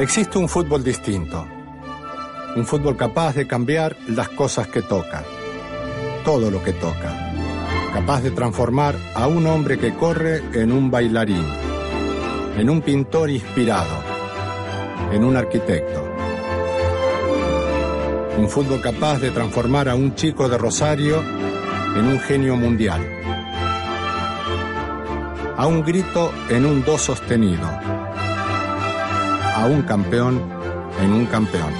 Existe un fútbol distinto. Un fútbol capaz de cambiar las cosas que toca. Todo lo que toca. Capaz de transformar a un hombre que corre en un bailarín. En un pintor inspirado. En un arquitecto. Un fútbol capaz de transformar a un chico de Rosario en un genio mundial. A un grito en un do sostenido a un campeón en un campeón.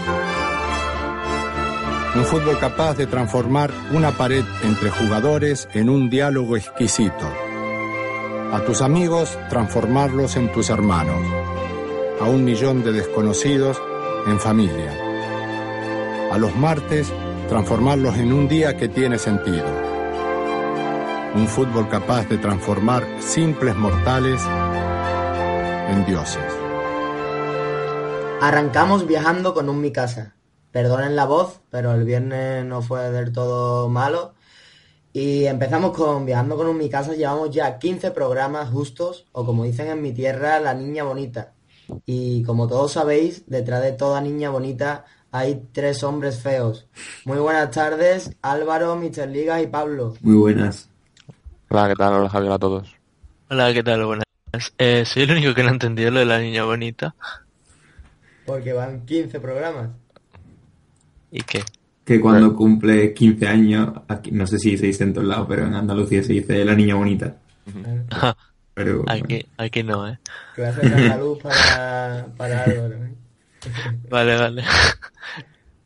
Un fútbol capaz de transformar una pared entre jugadores en un diálogo exquisito. A tus amigos transformarlos en tus hermanos. A un millón de desconocidos en familia. A los martes transformarlos en un día que tiene sentido. Un fútbol capaz de transformar simples mortales en dioses. Arrancamos viajando con un Mi Casa. Perdonen la voz, pero el viernes no fue del todo malo. Y empezamos con Viajando con un Mi Casa. Llevamos ya 15 programas justos, o como dicen en mi tierra, la niña bonita. Y como todos sabéis, detrás de toda niña bonita hay tres hombres feos. Muy buenas tardes, Álvaro, Mister Ligas y Pablo. Muy buenas. Hola, ¿qué tal? Hola, Javier, a todos. Hola, ¿qué tal? Buenas. Eh, soy el único que no ha entendido lo de la niña bonita. Porque van 15 programas. ¿Y qué? Que cuando cumple 15 años, aquí, no sé si se dice en todos lados, pero en Andalucía se dice la niña bonita. Ajá. Pero Aquí, aquí no, ¿eh? Clase de andaluz para, para Álvaro. ¿eh? Vale, vale.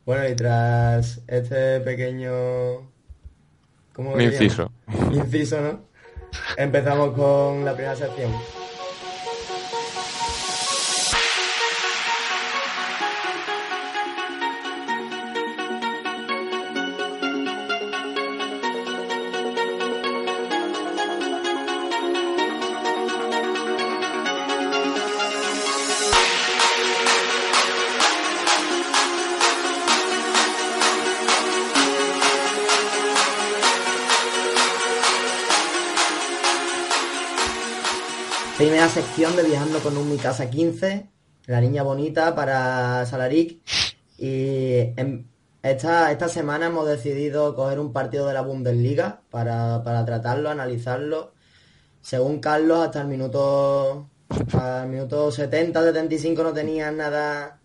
Bueno, y tras este pequeño... ¿Cómo Un le inciso. Inciso, ¿no? Empezamos con la primera sección. Primera sección de Viajando con un Mi Casa 15, la niña bonita para Salaric. Y en- esta, esta semana hemos decidido coger un partido de la Bundesliga para, para tratarlo, analizarlo. Según Carlos, hasta el minuto, al minuto 70, 75 no tenían nada,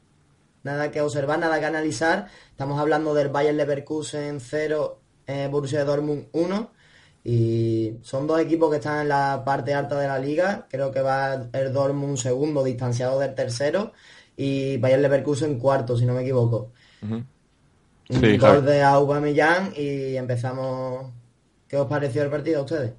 nada que observar, nada que analizar. Estamos hablando del Bayern Leverkusen 0, eh, Borussia Dortmund 1. Y son dos equipos que están en la parte alta de la liga. Creo que va el Dortmund segundo, distanciado del tercero. Y Bayern Leverkusen cuarto, si no me equivoco. Un Sí, gol de Aubameyang y empezamos. ¿Qué os pareció el partido a ustedes?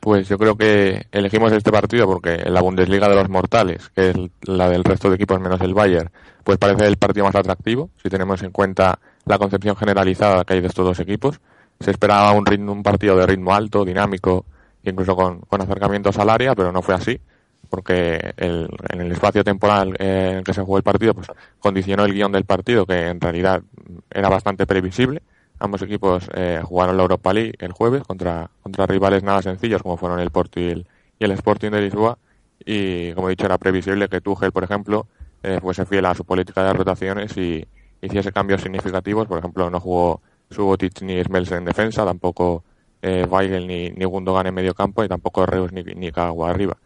Pues yo creo que elegimos este partido porque en la Bundesliga de los mortales, que es la del resto de equipos menos el Bayern, pues parece el partido más atractivo, si tenemos en cuenta la concepción generalizada que hay de estos dos equipos. Se esperaba un, ritmo, un partido de ritmo alto, dinámico, incluso con, con acercamientos al área, pero no fue así, porque el- en el espacio temporal eh, en que se jugó el partido, pues condicionó el guion del partido, que en realidad era bastante previsible. Ambos equipos eh, jugaron la Europa League el jueves contra, contra rivales nada sencillos como fueron el Porto y el, y el Sporting de Lisboa. Y como he dicho, era previsible que Tuchel, por ejemplo, eh, fuese fiel a su política de rotaciones y hiciese cambios significativos. Por ejemplo, no jugó Subotic ni Smells en defensa, tampoco eh, Weigel ni, ni Gundogan en medio campo y tampoco Reus ni, ni arriba.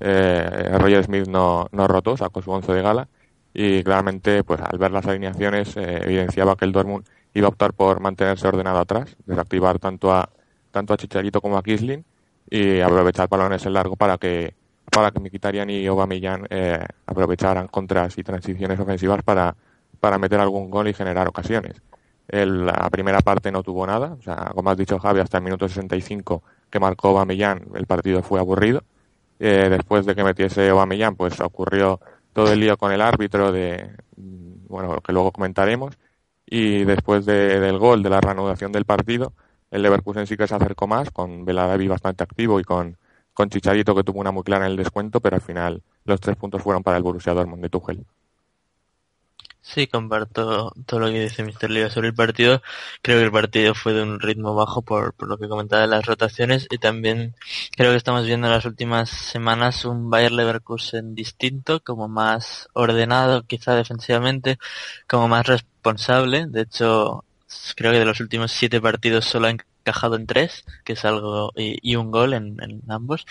Eh, Roger Smith no, no rotó, sacó su once de gala y claramente, pues al ver las alineaciones, eh, evidenciaba que el Dortmund iba a optar por mantenerse ordenado atrás, desactivar tanto a tanto a Chicharito como a Kisling y aprovechar balones en largo para que para que Mkhitaryan y Aubameyang eh, aprovecharan contras y transiciones ofensivas para para meter algún gol y generar ocasiones. El- la primera parte no tuvo nada, o sea, como has dicho Javi, hasta el minuto 65 que marcó Aubameyang el partido fue aburrido. Eh, después de que metiese Aubameyang, pues ocurrió todo el lío con el árbitro de, mm, bueno, que luego comentaremos, y después de- del gol, de la reanudación del partido, el Leverkusen sí que se acercó más, con Beladavi bastante activo y con, con Chicharito que tuvo una muy clara en el descuento, pero al final los tres puntos fueron para el Borussia Dortmund de Tuchel. Sí, comparto todo lo que dice Mr. Liga sobre el partido. Creo que el partido fue de un ritmo bajo por, por lo que comentaba de las rotaciones y también creo que estamos viendo en las últimas semanas un Bayer Leverkusen distinto, como más ordenado quizá defensivamente, como más responsable. De hecho, creo que de los últimos siete partidos solo ha encajado en tres, que es algo, y, y un gol en, en ambos.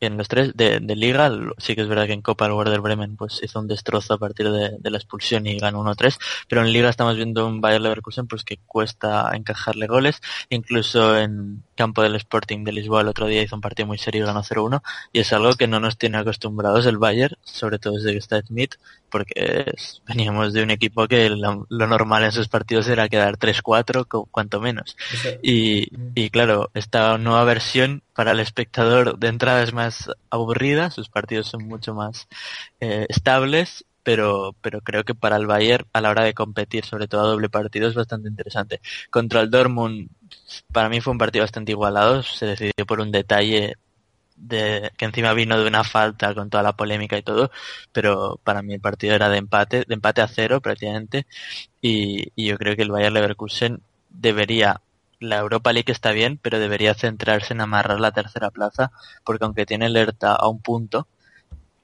En los tres de, de liga, sí que es verdad que en Copa el Werder Bremen pues hizo un destrozo a partir de, de la expulsión y ganó 1-3, pero en liga estamos viendo un Bayer Leverkusen pues que cuesta encajarle goles, incluso en campo del Sporting de Lisboa el otro día hizo un partido muy serio y ganó 0-1 y es algo que no nos tiene acostumbrados el Bayern, sobre todo desde que está Smith, porque veníamos de un equipo que lo, lo normal en sus partidos era quedar 3-4, cu- cuanto menos. Y, y claro, esta nueva versión para el espectador de entrada es más aburrida, sus partidos son mucho más eh, estables, pero, pero creo que para el Bayern a la hora de competir, sobre todo a doble partido, es bastante interesante. Contra el Dortmund, para mí fue un partido bastante igualado, se decidió por un detalle de que encima vino de una falta con toda la polémica y todo, pero para mí el partido era de empate, de empate a cero prácticamente, y, y yo creo que el Bayern Leverkusen debería la Europa League está bien, pero debería centrarse en amarrar la tercera plaza, porque aunque tiene alerta a un punto,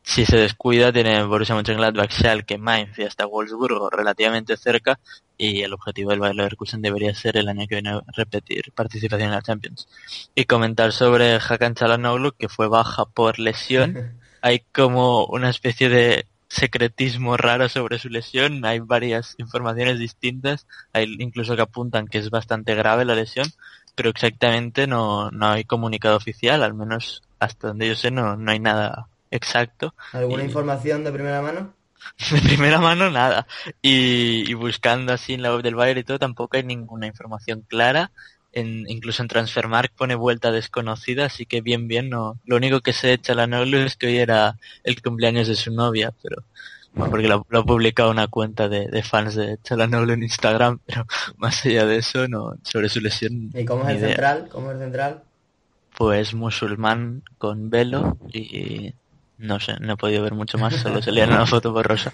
si se descuida tiene Borussia Mönchengladbach, Schalke, Mainz y hasta Wolfsburgo relativamente cerca y el objetivo del Bayer Leverkusen debería ser el año que viene repetir participación en la Champions. Y comentar sobre Hakan Çalhanoğlu que fue baja por lesión. Hay como una especie de secretismo raro sobre su lesión, hay varias informaciones distintas, hay incluso que apuntan que es bastante grave la lesión, pero exactamente no, no hay comunicado oficial, al menos hasta donde yo sé no, no hay nada exacto. ¿Alguna Y- información de primera mano? De primera mano nada. Y, y buscando así en la web del Bayern y todo tampoco hay ninguna información clara. En, incluso en Transfermarkt pone vuelta desconocida, así que bien, bien, no. Lo único que se echa la Noglu es que hoy era el cumpleaños de su novia, pero bueno, porque lo, lo ha publicado una cuenta de, de fans de Chalanoglu en Instagram, pero más allá de eso, no, sobre su lesión. ¿Y cómo es el idea. central? ¿Cómo es el central? Pues musulmán con velo y no sé, no he podido ver mucho más, solo se leía en una foto borrosa.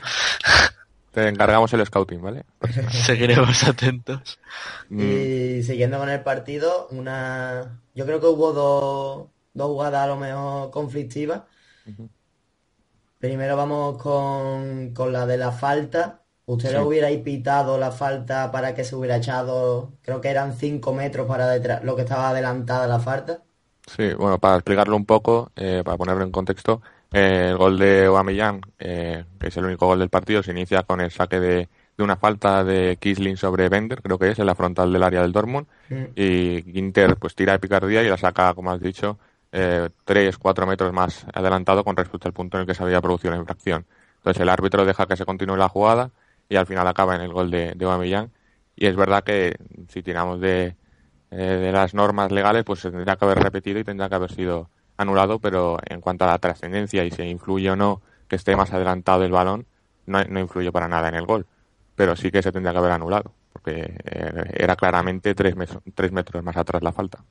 Te encargamos el scouting, ¿vale? Seguiremos atentos. Mm, Y siguiendo con el partido, una... Yo creo que hubo dos, dos jugadas a lo mejor conflictivas. Primero vamos con, con la de la falta. ¿Ustedes Sí. hubierais pitado la falta para que se hubiera echado, creo que eran 5 metros para detrás, lo que estaba adelantada la falta? Sí, bueno, para explicarlo un poco, eh, para ponerlo en contexto, el gol de Aubameyang, eh, que es el único gol del partido, se inicia con el saque de, de una falta de Kisling sobre Bender, creo que es, en la frontal del área del Dortmund, Mm. y Ginter pues tira de picardía y la saca, como has dicho, eh, 3-4 metros más adelantado con respecto al punto en el que se había producido la infracción. Entonces el árbitro deja que se continúe la jugada y al final acaba en el gol de, de Aubameyang. Y es verdad que si tiramos de, eh, de las normas legales, pues se tendría que haber repetido y tendría que haber sido anulado, pero en cuanto a la trascendencia y si influye o no que esté más adelantado el balón, no, no influye para nada en el gol. Pero sí que se tendría que haber anulado, porque eh, era claramente tres, tres metros más atrás la falta.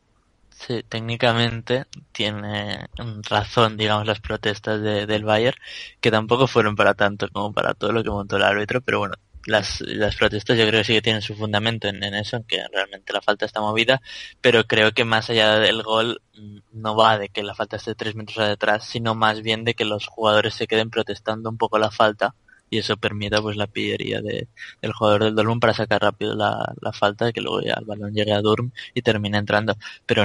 Sí, técnicamente tiene razón, digamos, las protestas de, del Bayern, que tampoco fueron para tanto como para todo lo que montó el árbitro, pero bueno, las, las protestas yo creo que sí que tienen su fundamento en, en eso, que realmente la falta está movida, pero creo que más allá del gol mm, no va de que la falta esté tres metros detrás, sino más bien de que los jugadores se queden protestando un poco la falta y eso permita pues la pillería de, del jugador del Dortmund para sacar rápido la, la falta que luego ya el balón llegue a Durm y termine entrando. Pero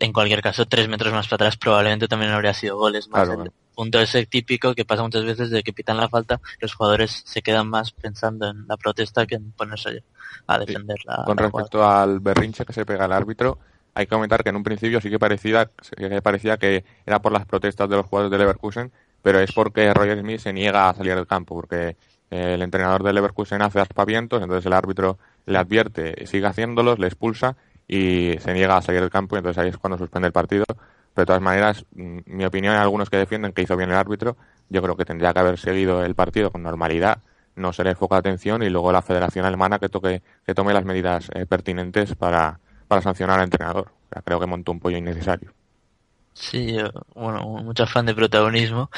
en, cualquier caso, tres metros más para atrás probablemente también habría sido goles. Más Claro, el punto ese típico que pasa muchas veces de que pitan la falta, los jugadores se quedan más pensando en la protesta que en ponerse a defender la, Con la jugada. respecto al berrinche que se pega el árbitro, hay que comentar que en un principio sí que parecía, que parecía que era por las protestas de los jugadores de Leverkusen, pero es porque Roger Smith se niega a salir del campo, porque eh, el entrenador de Leverkusen hace aspavientos, entonces el árbitro le advierte, sigue haciéndolos, le expulsa y se niega a salir del campo, y entonces ahí es cuando suspende el partido, Pero de todas maneras, mm, mi opinión, hay algunos que defienden que hizo bien el árbitro, yo creo que tendría que haber seguido el partido con normalidad, no ser el foco de atención y luego la Federación Alemana que toque que tome las medidas eh, pertinentes para, para sancionar al entrenador. O sea, creo que montó un pollo innecesario. Sí, yo, bueno, mucho afán de protagonismo,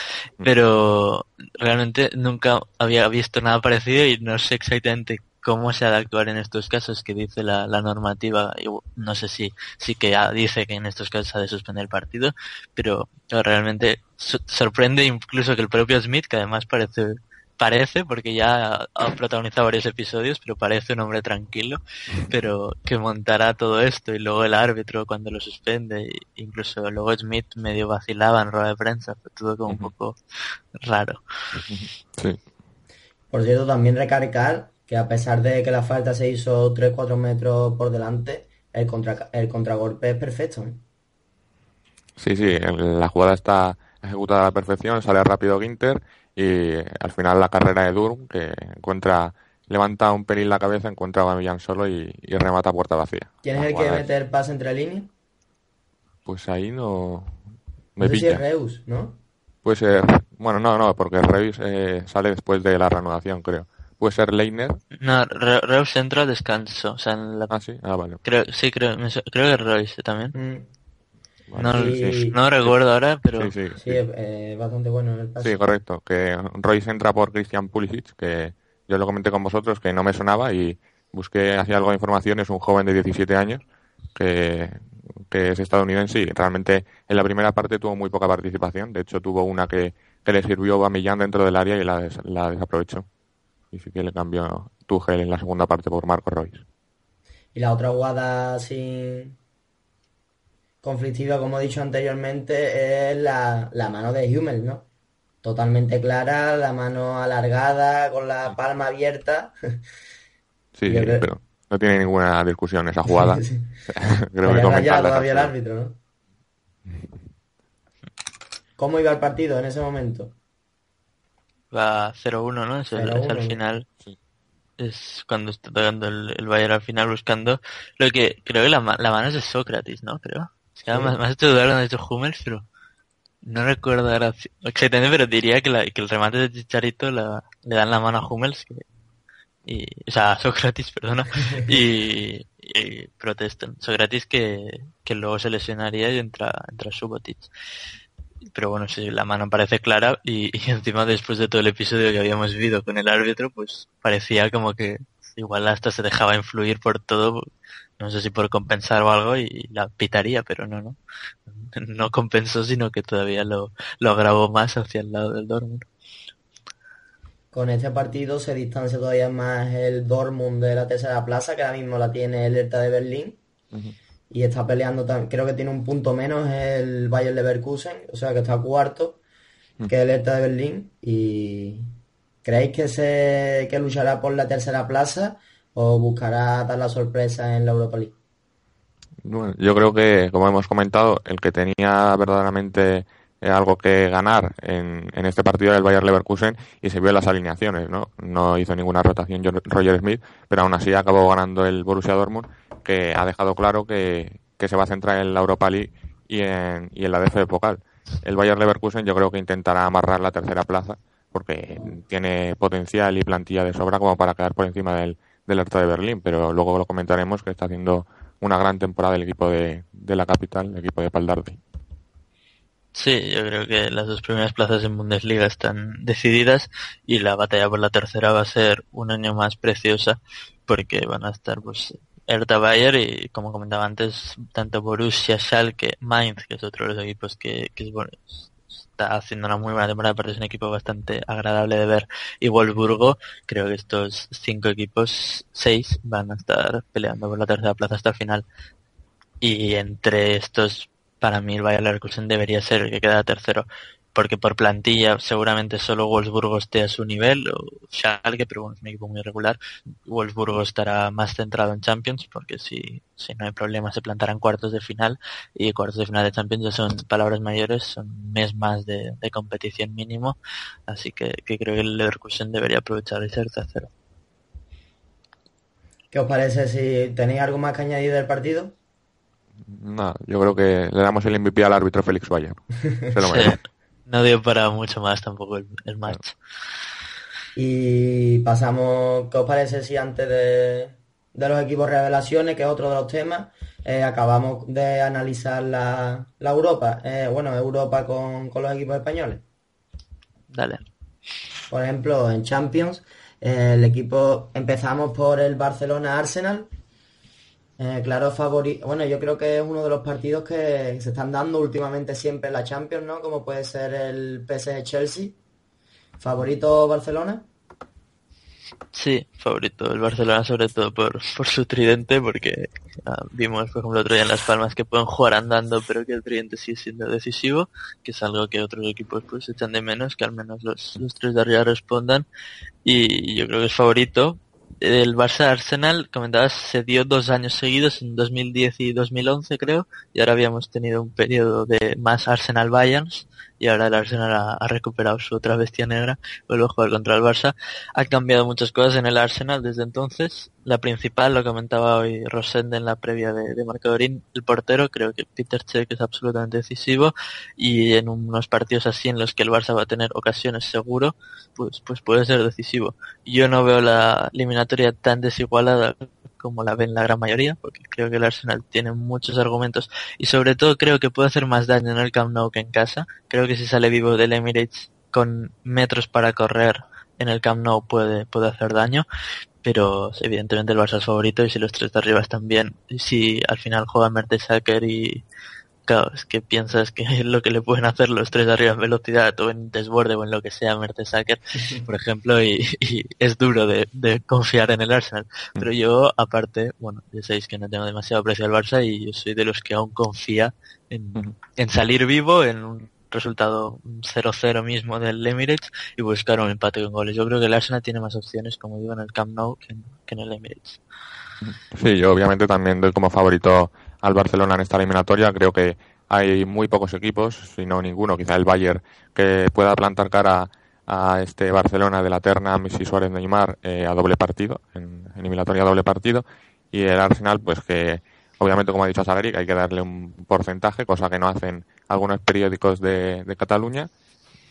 pero realmente nunca había visto nada parecido y no sé exactamente cómo se ha de actuar en estos casos que dice la, la normativa. Y no sé si sí que ya dice que en estos casos se ha de suspender el partido, pero realmente so- sorprende incluso que el propio Smith, que además parece parece, porque ya ha protagonizado varios episodios, pero parece un hombre tranquilo, pero que montará todo esto y luego el árbitro cuando lo suspende, e incluso luego Smith medio vacilaba en rueda de prensa, fue todo como un poco raro. Sí. Por cierto, también recargar que a pesar de que la falta se hizo 3-4 metros por delante, el, contra, el contragolpe es perfecto. ¿eh? Sí, sí, la jugada está ejecutada a la perfección, sale rápido Ginter y al final la carrera de Durm, que encuentra, levanta un pelín la cabeza, encuentra a Millán solo y, y remata a puerta vacía. ¿Quién es el que mete el pase entre líneas? Pues ahí no No me sé si es. Reus, ¿no? Puede ser, bueno, no, no, porque Reus eh, sale después de la reanudación, creo. Puede ser Leiner. No, Re- Reus entra al descanso, o sea, en la... Ah, sí, ah, vale. Creo, sí, creo, creo que Royce también. Mm, Vale, No, sí, sí. no recuerdo ahora, pero Sí, sí, sí, sí. es eh, bastante bueno en el pase. Sí, correcto. Que Royce entra por Christian Pulisic, que yo lo comenté con vosotros, que no me sonaba y busqué hacia algo de información. Es un joven de 17 años que, que es estadounidense y realmente en la primera parte tuvo muy poca participación. De hecho, tuvo una que, que le sirvió a Millán dentro del área y la, des- la desaprovechó. Y sí que le cambió Tuchel en la segunda parte por Marco Royce. Y la otra jugada así conflictiva, como he dicho anteriormente, es la, la mano de Hummel, ¿no? Totalmente clara, la mano alargada, con la palma abierta. Sí, Yo sí, creo- pero no tiene ninguna discusión esa jugada. Sí. Creo que todavía el árbitro, ¿no? ¿Cómo iba el partido en ese momento? Va 0-1, ¿no? Es, el- 0-1, es al final. Es cuando está tocando el, el Bayern al final buscando. Lo que creo que la, la mano es de Sócrates, ¿no? Creo. Es que Sí. me, me has hecho dudar dicho Hummels, pero no recuerdo ahora exactamente, pero diría que, la- que el remate de Chicharito la- le dan la mano a Hummels. que- y, o sea, a Sócrates, perdona. y, y protestan. Sócrates que, que luego se lesionaría y entra, entra Subotic. Pero bueno, sí, la mano parece clara y, y encima después de todo el episodio que habíamos vivido con el árbitro, pues parecía como que igual hasta se dejaba influir por todo, no sé si por compensar o algo y la pitaría, pero no, no. No compensó, sino que todavía lo, lo agravó más hacia el lado del Dortmund. Con este partido se distancia todavía más el Dortmund de la tercera plaza, que ahora mismo la tiene el Hertha de Berlín. Y está peleando también, creo que tiene un punto menos el Bayern Leverkusen, o sea que está cuarto, que el Hertha de Berlín. Y ¿creéis que se que luchará por la tercera plaza o buscará dar la sorpresa en la Europa League? Bueno, yo creo que, como hemos comentado, el que tenía verdaderamente eh, algo que ganar en, en este partido era el Bayer Leverkusen y se vio en las alineaciones, ¿no? No hizo ninguna rotación Roger Smith, pero aún así acabó ganando el Borussia Dortmund, que ha dejado claro que, que se va a centrar en la Europa League y en, y en la DFB Pokal. El Bayer Leverkusen yo creo que intentará amarrar la tercera plaza porque tiene potencial y plantilla de sobra como para quedar por encima del, del Hertha de Berlín, pero luego lo comentaremos que está haciendo una gran temporada el equipo de, de la capital, el equipo de Paldardi. Sí, yo creo que las dos primeras plazas en Bundesliga están decididas y la batalla por la tercera va a ser un año más preciosa porque van a estar pues Hertha Bayer y como comentaba antes tanto Borussia, Schalke, Mainz que es otro de los equipos que, que es bueno, está haciendo una muy buena temporada, aparte es un equipo bastante agradable de ver. Y Wolfsburgo, creo que estos cinco equipos, seis, van a estar peleando por la tercera plaza hasta el final. Y entre estos para mí el Bayer Leverkusen debería ser el que queda tercero porque por plantilla seguramente solo Wolfsburgo esté a su nivel o Schalke pero bueno es un equipo muy regular Wolfsburgo estará más centrado en Champions porque si, si no hay problema se plantarán cuartos de final y cuartos de final de Champions ya son palabras mayores son un mes más de, de competición mínimo así que, que creo que el Leverkusen debería aprovechar y ser tercero ¿Qué os parece si tenéis algo más que añadir del partido? No, yo creo que le damos el MVP al árbitro Félix Valle. Se lo merece. no dio para mucho más tampoco el, el match. Y pasamos, ¿qué os parece si antes de, de los equipos revelaciones, que es otro de los temas, eh, acabamos de analizar la, la Europa? Eh, bueno, Europa con, con los equipos españoles. Dale. Por ejemplo, en Champions, eh, el equipo, empezamos por el Barcelona-Arsenal. Eh, claro, favorito. Bueno, yo creo que es uno de los partidos que se están dando últimamente siempre en la Champions, ¿no? Como puede ser el PSG-Chelsea. ¿Favorito Barcelona? Sí, favorito. El Barcelona sobre todo por, por su tridente, porque ah, vimos, por ejemplo, otro día en Las Palmas que pueden jugar andando, pero que el tridente sigue siendo decisivo, que es algo que otros equipos pues echan de menos, que al menos los, los tres de arriba respondan. Y yo creo que es favorito. El Barça Arsenal, comentabas, se dio dos años seguidos, en 2010 y 2011 creo, y ahora habíamos tenido un periodo de más Arsenal Bayerns, y ahora el Arsenal ha, recuperado su otra bestia negra, vuelve a jugar contra el Barça. Ha cambiado muchas cosas en el Arsenal desde entonces. La principal, lo comentaba hoy Rosende en la previa de, de Marcadorín, el portero, creo que Peter Cech es absolutamente decisivo y en unos partidos así en los que el Barça va a tener ocasiones seguro, pues, pues puede ser decisivo. Yo no veo la eliminatoria tan desigualada como la ven la gran mayoría, porque creo que el Arsenal tiene muchos argumentos y sobre todo creo que puede hacer más daño en el Camp Nou que en casa. Creo que si sale vivo del Emirates con metros para correr en el Camp Nou puede, puede hacer daño, pero evidentemente el Barça es favorito y si los tres de arriba están bien, si al final juega Mertesacker y claro, es que piensas que es lo que le pueden hacer los tres arriba en velocidad o en desborde o en lo que sea Mertesacker, por ejemplo, y, y es duro de, de confiar en el Arsenal. Pero yo, aparte, bueno, ya sabéis que no tengo demasiado aprecio al Barça y yo soy de los que aún confía en, en salir vivo, en un resultado 0-0 mismo del Emirates y buscar un empate con goles. Yo creo que el Arsenal tiene más opciones, como digo, en el Camp Nou que en, que en el Emirates. Sí, yo obviamente también doy como favorito al Barcelona en esta eliminatoria. Creo que hay muy pocos equipos, si no ninguno, quizá el Bayern, que pueda plantar cara a este Barcelona de la terna Messi Suárez Neymar eh, a doble partido, en, eliminatoria a doble partido, y el Arsenal, pues que obviamente, como ha dicho Salaric, hay que darle un porcentaje, cosa que no hacen algunos periódicos de, de Cataluña,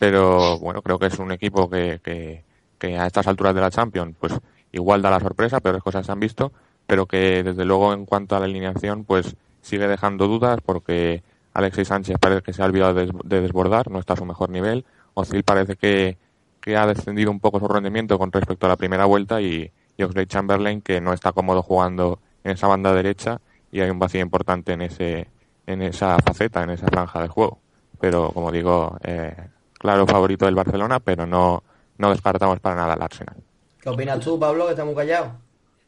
pero bueno, creo que es un equipo que, que, que a estas alturas de la Champions, pues igual da la sorpresa, peores cosas se han visto, pero que desde luego en cuanto a la alineación, pues sigue dejando dudas porque Alexis Sánchez parece que se ha olvidado de, de desbordar, no está a su mejor nivel, Ozil parece que, que ha descendido un poco su rendimiento con respecto a la primera vuelta y, y Oxlade Chamberlain que no está cómodo jugando en esa banda derecha y hay un vacío importante en ese en esa faceta, en esa franja de juego. Pero como digo, eh, claro favorito del Barcelona, pero no, no descartamos para nada al Arsenal. ¿Qué opinas tú, Pablo, que está muy?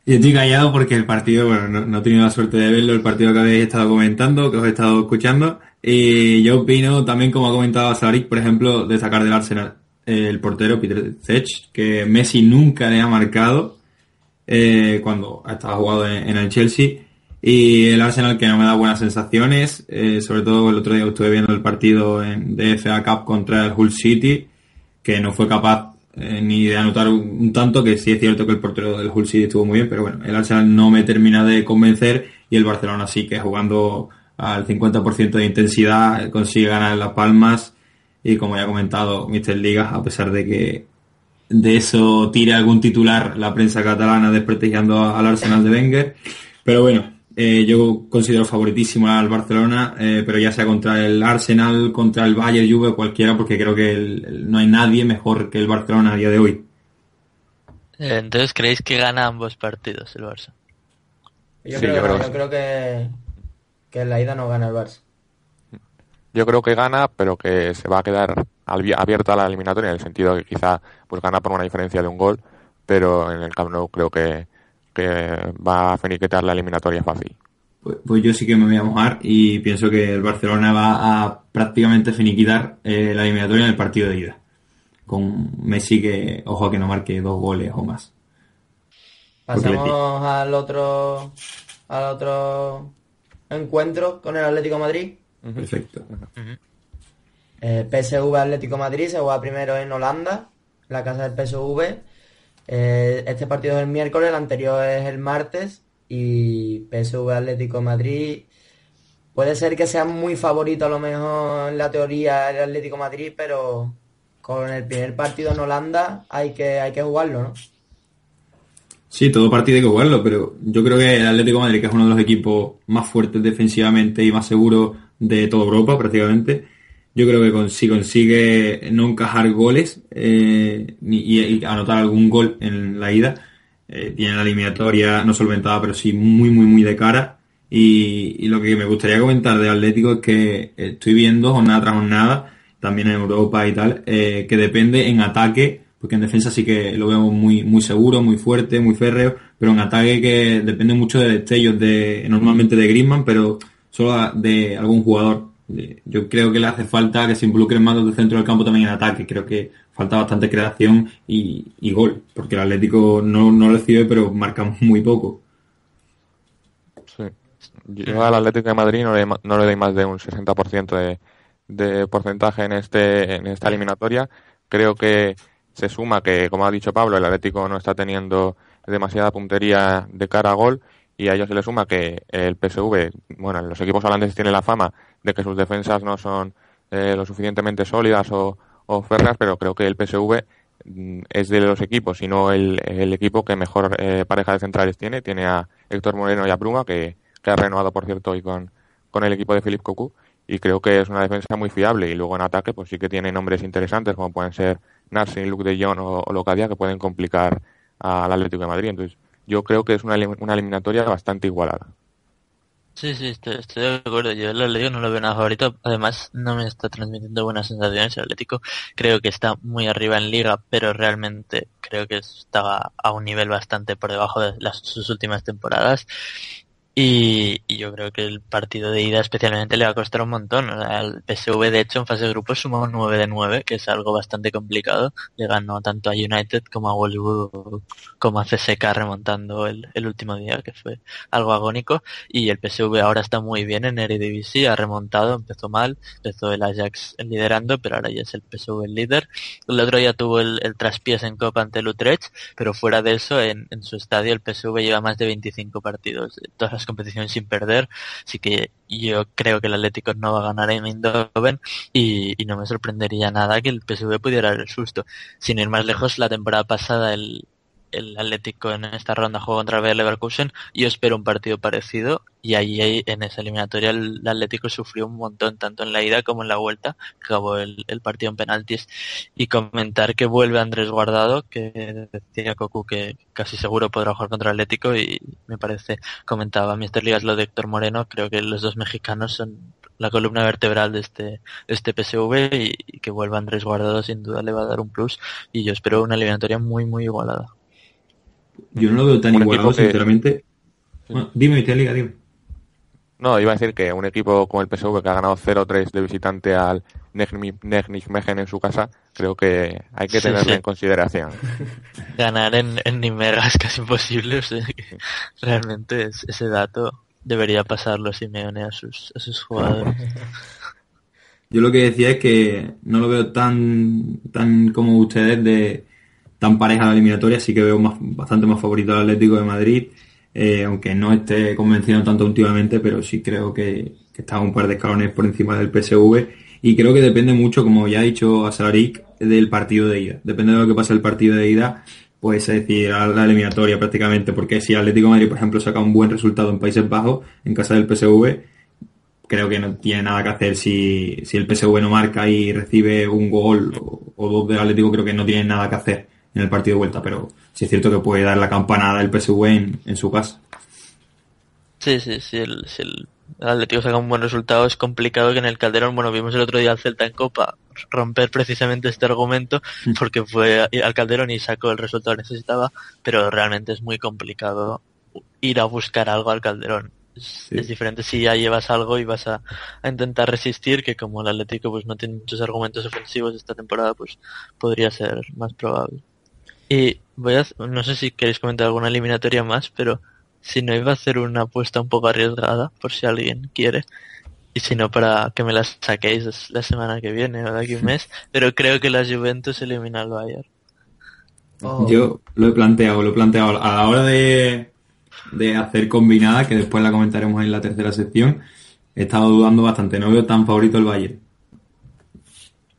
Yo estoy callado porque el partido, bueno, no, he tenido la suerte de verlo, el partido que habéis estado comentando, que os he estado escuchando. Y yo opino también, como ha comentado Salaric, por ejemplo, destacar del Arsenal eh, el portero Peter Cech, que Messi nunca le ha marcado eh, cuando ha estado jugado en, el Chelsea. Y el Arsenal que no me da buenas sensaciones, eh, sobre todo el otro día estuve viendo el partido en, de FA Cup contra el Hull City, que no fue capaz eh, ni de anotar un, tanto, que sí es cierto que el portero del Hull estuvo muy bien, pero bueno, el Arsenal no me termina de convencer y el Barcelona sí que jugando al 50% de intensidad consigue ganar las palmas y como ya ha comentado Mr. Liga, a pesar de que de eso tire algún titular la prensa catalana desprestigiando al Arsenal de Wenger, pero bueno, eh, yo considero favoritísimo al Barcelona, eh, pero ya sea contra el Arsenal, contra el Bayern, Juve, cualquiera, porque creo que el, el, no hay nadie mejor que el Barcelona a día de hoy. Eh, entonces, ¿creéis que gana ambos partidos el Barça? Yo, sí, creo, yo, creo, yo creo, que, que en la ida no gana el Barça. Yo creo que gana, pero que se va a quedar abierta la eliminatoria, en el sentido que quizá pues gana por una diferencia de un gol, pero en el Camp Nou creo que, que va a finiquitar la eliminatoria fácil. Pues, pues, yo sí que me voy a mojar y pienso que el Barcelona va a prácticamente finiquitar eh, la eliminatoria en el partido de ida. Con Messi que, ojo a que no marque dos goles o más. Pasamos al otro al otro encuentro con el Atlético Madrid. Perfecto. Uh -huh. eh, PSV Atlético Madrid se juega primero en Holanda, la casa del PSV. Eh, este partido es el miércoles, el anterior es el martes y PSV Atlético Madrid puede ser que sea muy favorito a lo mejor en la teoría el Atlético Madrid, pero con el primer partido en Holanda hay que, hay que jugarlo, ¿no? Sí, todo partido hay que jugarlo, pero yo creo que el Atlético Madrid, que es uno de los equipos más fuertes defensivamente y más seguros de toda Europa prácticamente, yo creo que con- si consigue no encajar goles eh, y, anotar algún gol en la ida, eh, tiene la eliminatoria no solventada, pero sí muy, muy, muy de cara. Y, y lo que me gustaría comentar de Atlético es que estoy viendo jornada tras jornada, también en Europa y tal, eh, que depende en ataque, porque en defensa sí que lo veo muy, muy seguro, muy fuerte, muy férreo, pero en ataque que depende mucho de destellos de, normalmente de Griezmann, pero solo de algún jugador. Eh, Yo creo que le hace falta que se involucren más los del centro del campo también en ataque. Creo que falta bastante creación y, y gol, porque el Atlético no, no recibe, pero marca muy poco. Sí. Yo al Atlético de Madrid no le, no le doy más de un 60% de, de porcentaje en este en esta eliminatoria. Creo que se suma que, como ha dicho Pablo, el Atlético no está teniendo demasiada puntería de cara a gol y a ello se le suma que el PSV, bueno, los equipos holandeses tienen la fama de que sus defensas no son eh, lo suficientemente sólidas o, o férreas, pero creo que el PSV mm, es de los equipos, y no el, el equipo que mejor eh, pareja de centrales tiene. Tiene a Héctor Moreno y a Bruma, que, que ha renovado, por cierto, hoy con, con el equipo de Philippe Cocu, y creo que es una defensa muy fiable. Y luego en ataque, pues sí que tiene nombres interesantes, como pueden ser Narsin, Luke de Jong o, o Locadia, que pueden complicar al Atlético de Madrid. Entonces, yo creo que es una, una eliminatoria bastante igualada. Sí, sí, estoy, estoy de acuerdo. Yo el Atlético no lo veo nada favorito. Además, no me está transmitiendo buenas sensaciones. El Atlético creo que está muy arriba en liga, pero realmente creo que estaba a un nivel bastante por debajo de las, sus últimas temporadas. Y, yo creo que el partido de ida especialmente le va a costar un montón. O sea, El PSV, de hecho, en fase de grupos sumó un 9 de 9, que es algo bastante complicado. Le ganó tanto a United como a Wolfsburg, como a CSK remontando el, el último día, que fue algo agónico. Y el PSV ahora está muy bien en Eredivisie, ha remontado, empezó mal, empezó el Ajax liderando, pero ahora ya es el PSV el líder. El otro día tuvo el, el traspiés en Copa ante el Utrecht, pero fuera de eso, en, en su estadio el PSV lleva más de 25 partidos, todas las competiciones sin perder, así que yo creo que el Atlético no va a ganar en Eindhoven y, y no me sorprendería nada que el PSV pudiera dar el susto. Sin ir más lejos, la temporada pasada el, el Atlético en esta ronda jugó contra el Leverkusen. Yo espero un partido parecido y ahí ahí, en esa eliminatoria el Atlético sufrió un montón, tanto en la ida como en la vuelta. Acabó el, el partido en penaltis. Y comentar que vuelve Andrés Guardado, que decía Cocu que casi seguro podrá jugar contra el Atlético y me parece, comentaba Mr. Ligas lo de Héctor Moreno, creo que los dos mexicanos son la columna vertebral de este, de este PSV y, y que vuelva Andrés Guardado sin duda le va a dar un plus y yo espero una eliminatoria muy muy igualada. Yo no lo veo tan Un igualado, que- sinceramente. Bueno, dime, Mister Liga, dime. No, iba a decir que un equipo como el PSV que ha ganado 0-3 de visitante al Nijmegen en su casa, creo que hay que Sí, tenerlo sí. en consideración. Ganar en, en Nimega es casi imposible, o sea que realmente es- ese dato debería pasarlo Simeone a sus, a sus jugadores. Yo lo que decía es que no lo veo tan, tan como ustedes de tan pareja la eliminatoria, sí que veo más, bastante más favorito al Atlético de Madrid, eh, aunque no esté convencido tanto últimamente, pero sí creo que, que está un par de escalones por encima del PSV y creo que depende mucho, como ya ha dicho Asaric, del partido de ida. Depende de lo que pase el partido de ida, pues es decir, a la eliminatoria prácticamente, porque si Atlético de Madrid, por ejemplo, saca un buen resultado en Países Bajos, en casa del PSV, creo que no tiene nada que hacer si, si el PSV no marca y recibe un gol o, o dos del Atlético, creo que no tiene nada que hacer en el partido de vuelta, pero sí es cierto que puede dar la campanada el PSV en, en su casa. Sí, sí, sí, el, si el Atlético saca un buen resultado es complicado que en el Calderón, bueno, vimos el otro día al Celta en Copa romper precisamente este argumento porque fue al Calderón y sacó el resultado que necesitaba, pero realmente es muy complicado ir a buscar algo al Calderón. Es, Sí. es diferente si ya llevas algo y vas a, a intentar resistir, que como el Atlético pues no tiene muchos argumentos ofensivos esta temporada, pues podría ser más probable. Y voy a, no sé si queréis comentar alguna eliminatoria más, pero si no iba a hacer una apuesta un poco arriesgada, por si alguien quiere. Y si no, para que me las saquéis la semana que viene o de aquí a un mes. Pero creo que la Juventus elimina al Bayern. Oh, Yo lo he planteado, lo he planteado a la hora de, de hacer combinada, que después la comentaremos en la tercera sección. he estado dudando bastante. No veo tan favorito el Bayern.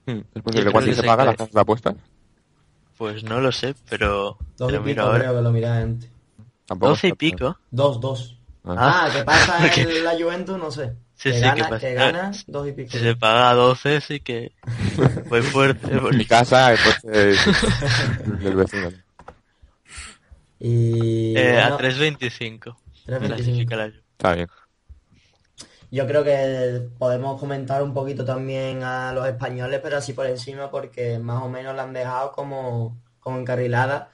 Hmm, Es posible. ¿Cuánto que se se paga de apuestas? Pues no lo sé, pero, Dos y pico ahora. creo que lo miré antes. Tampoco 12 y pico. Dos, dos. Ah. Ah, ¿qué pasa porque- en la Juventus? No sé. Sí, que sí, gana, ¿qué pasa? que gana dos y pico. Si se paga a 12 sí que fue fuerte. Mi porque- casa es pues, del vecino. Y Eh, a bueno, 3.25. 3.25. Clasifica la Juve. Está bien. Yo creo que podemos comentar un poquito también a los españoles, pero así por encima, porque más o menos la han dejado como, como encarrilada.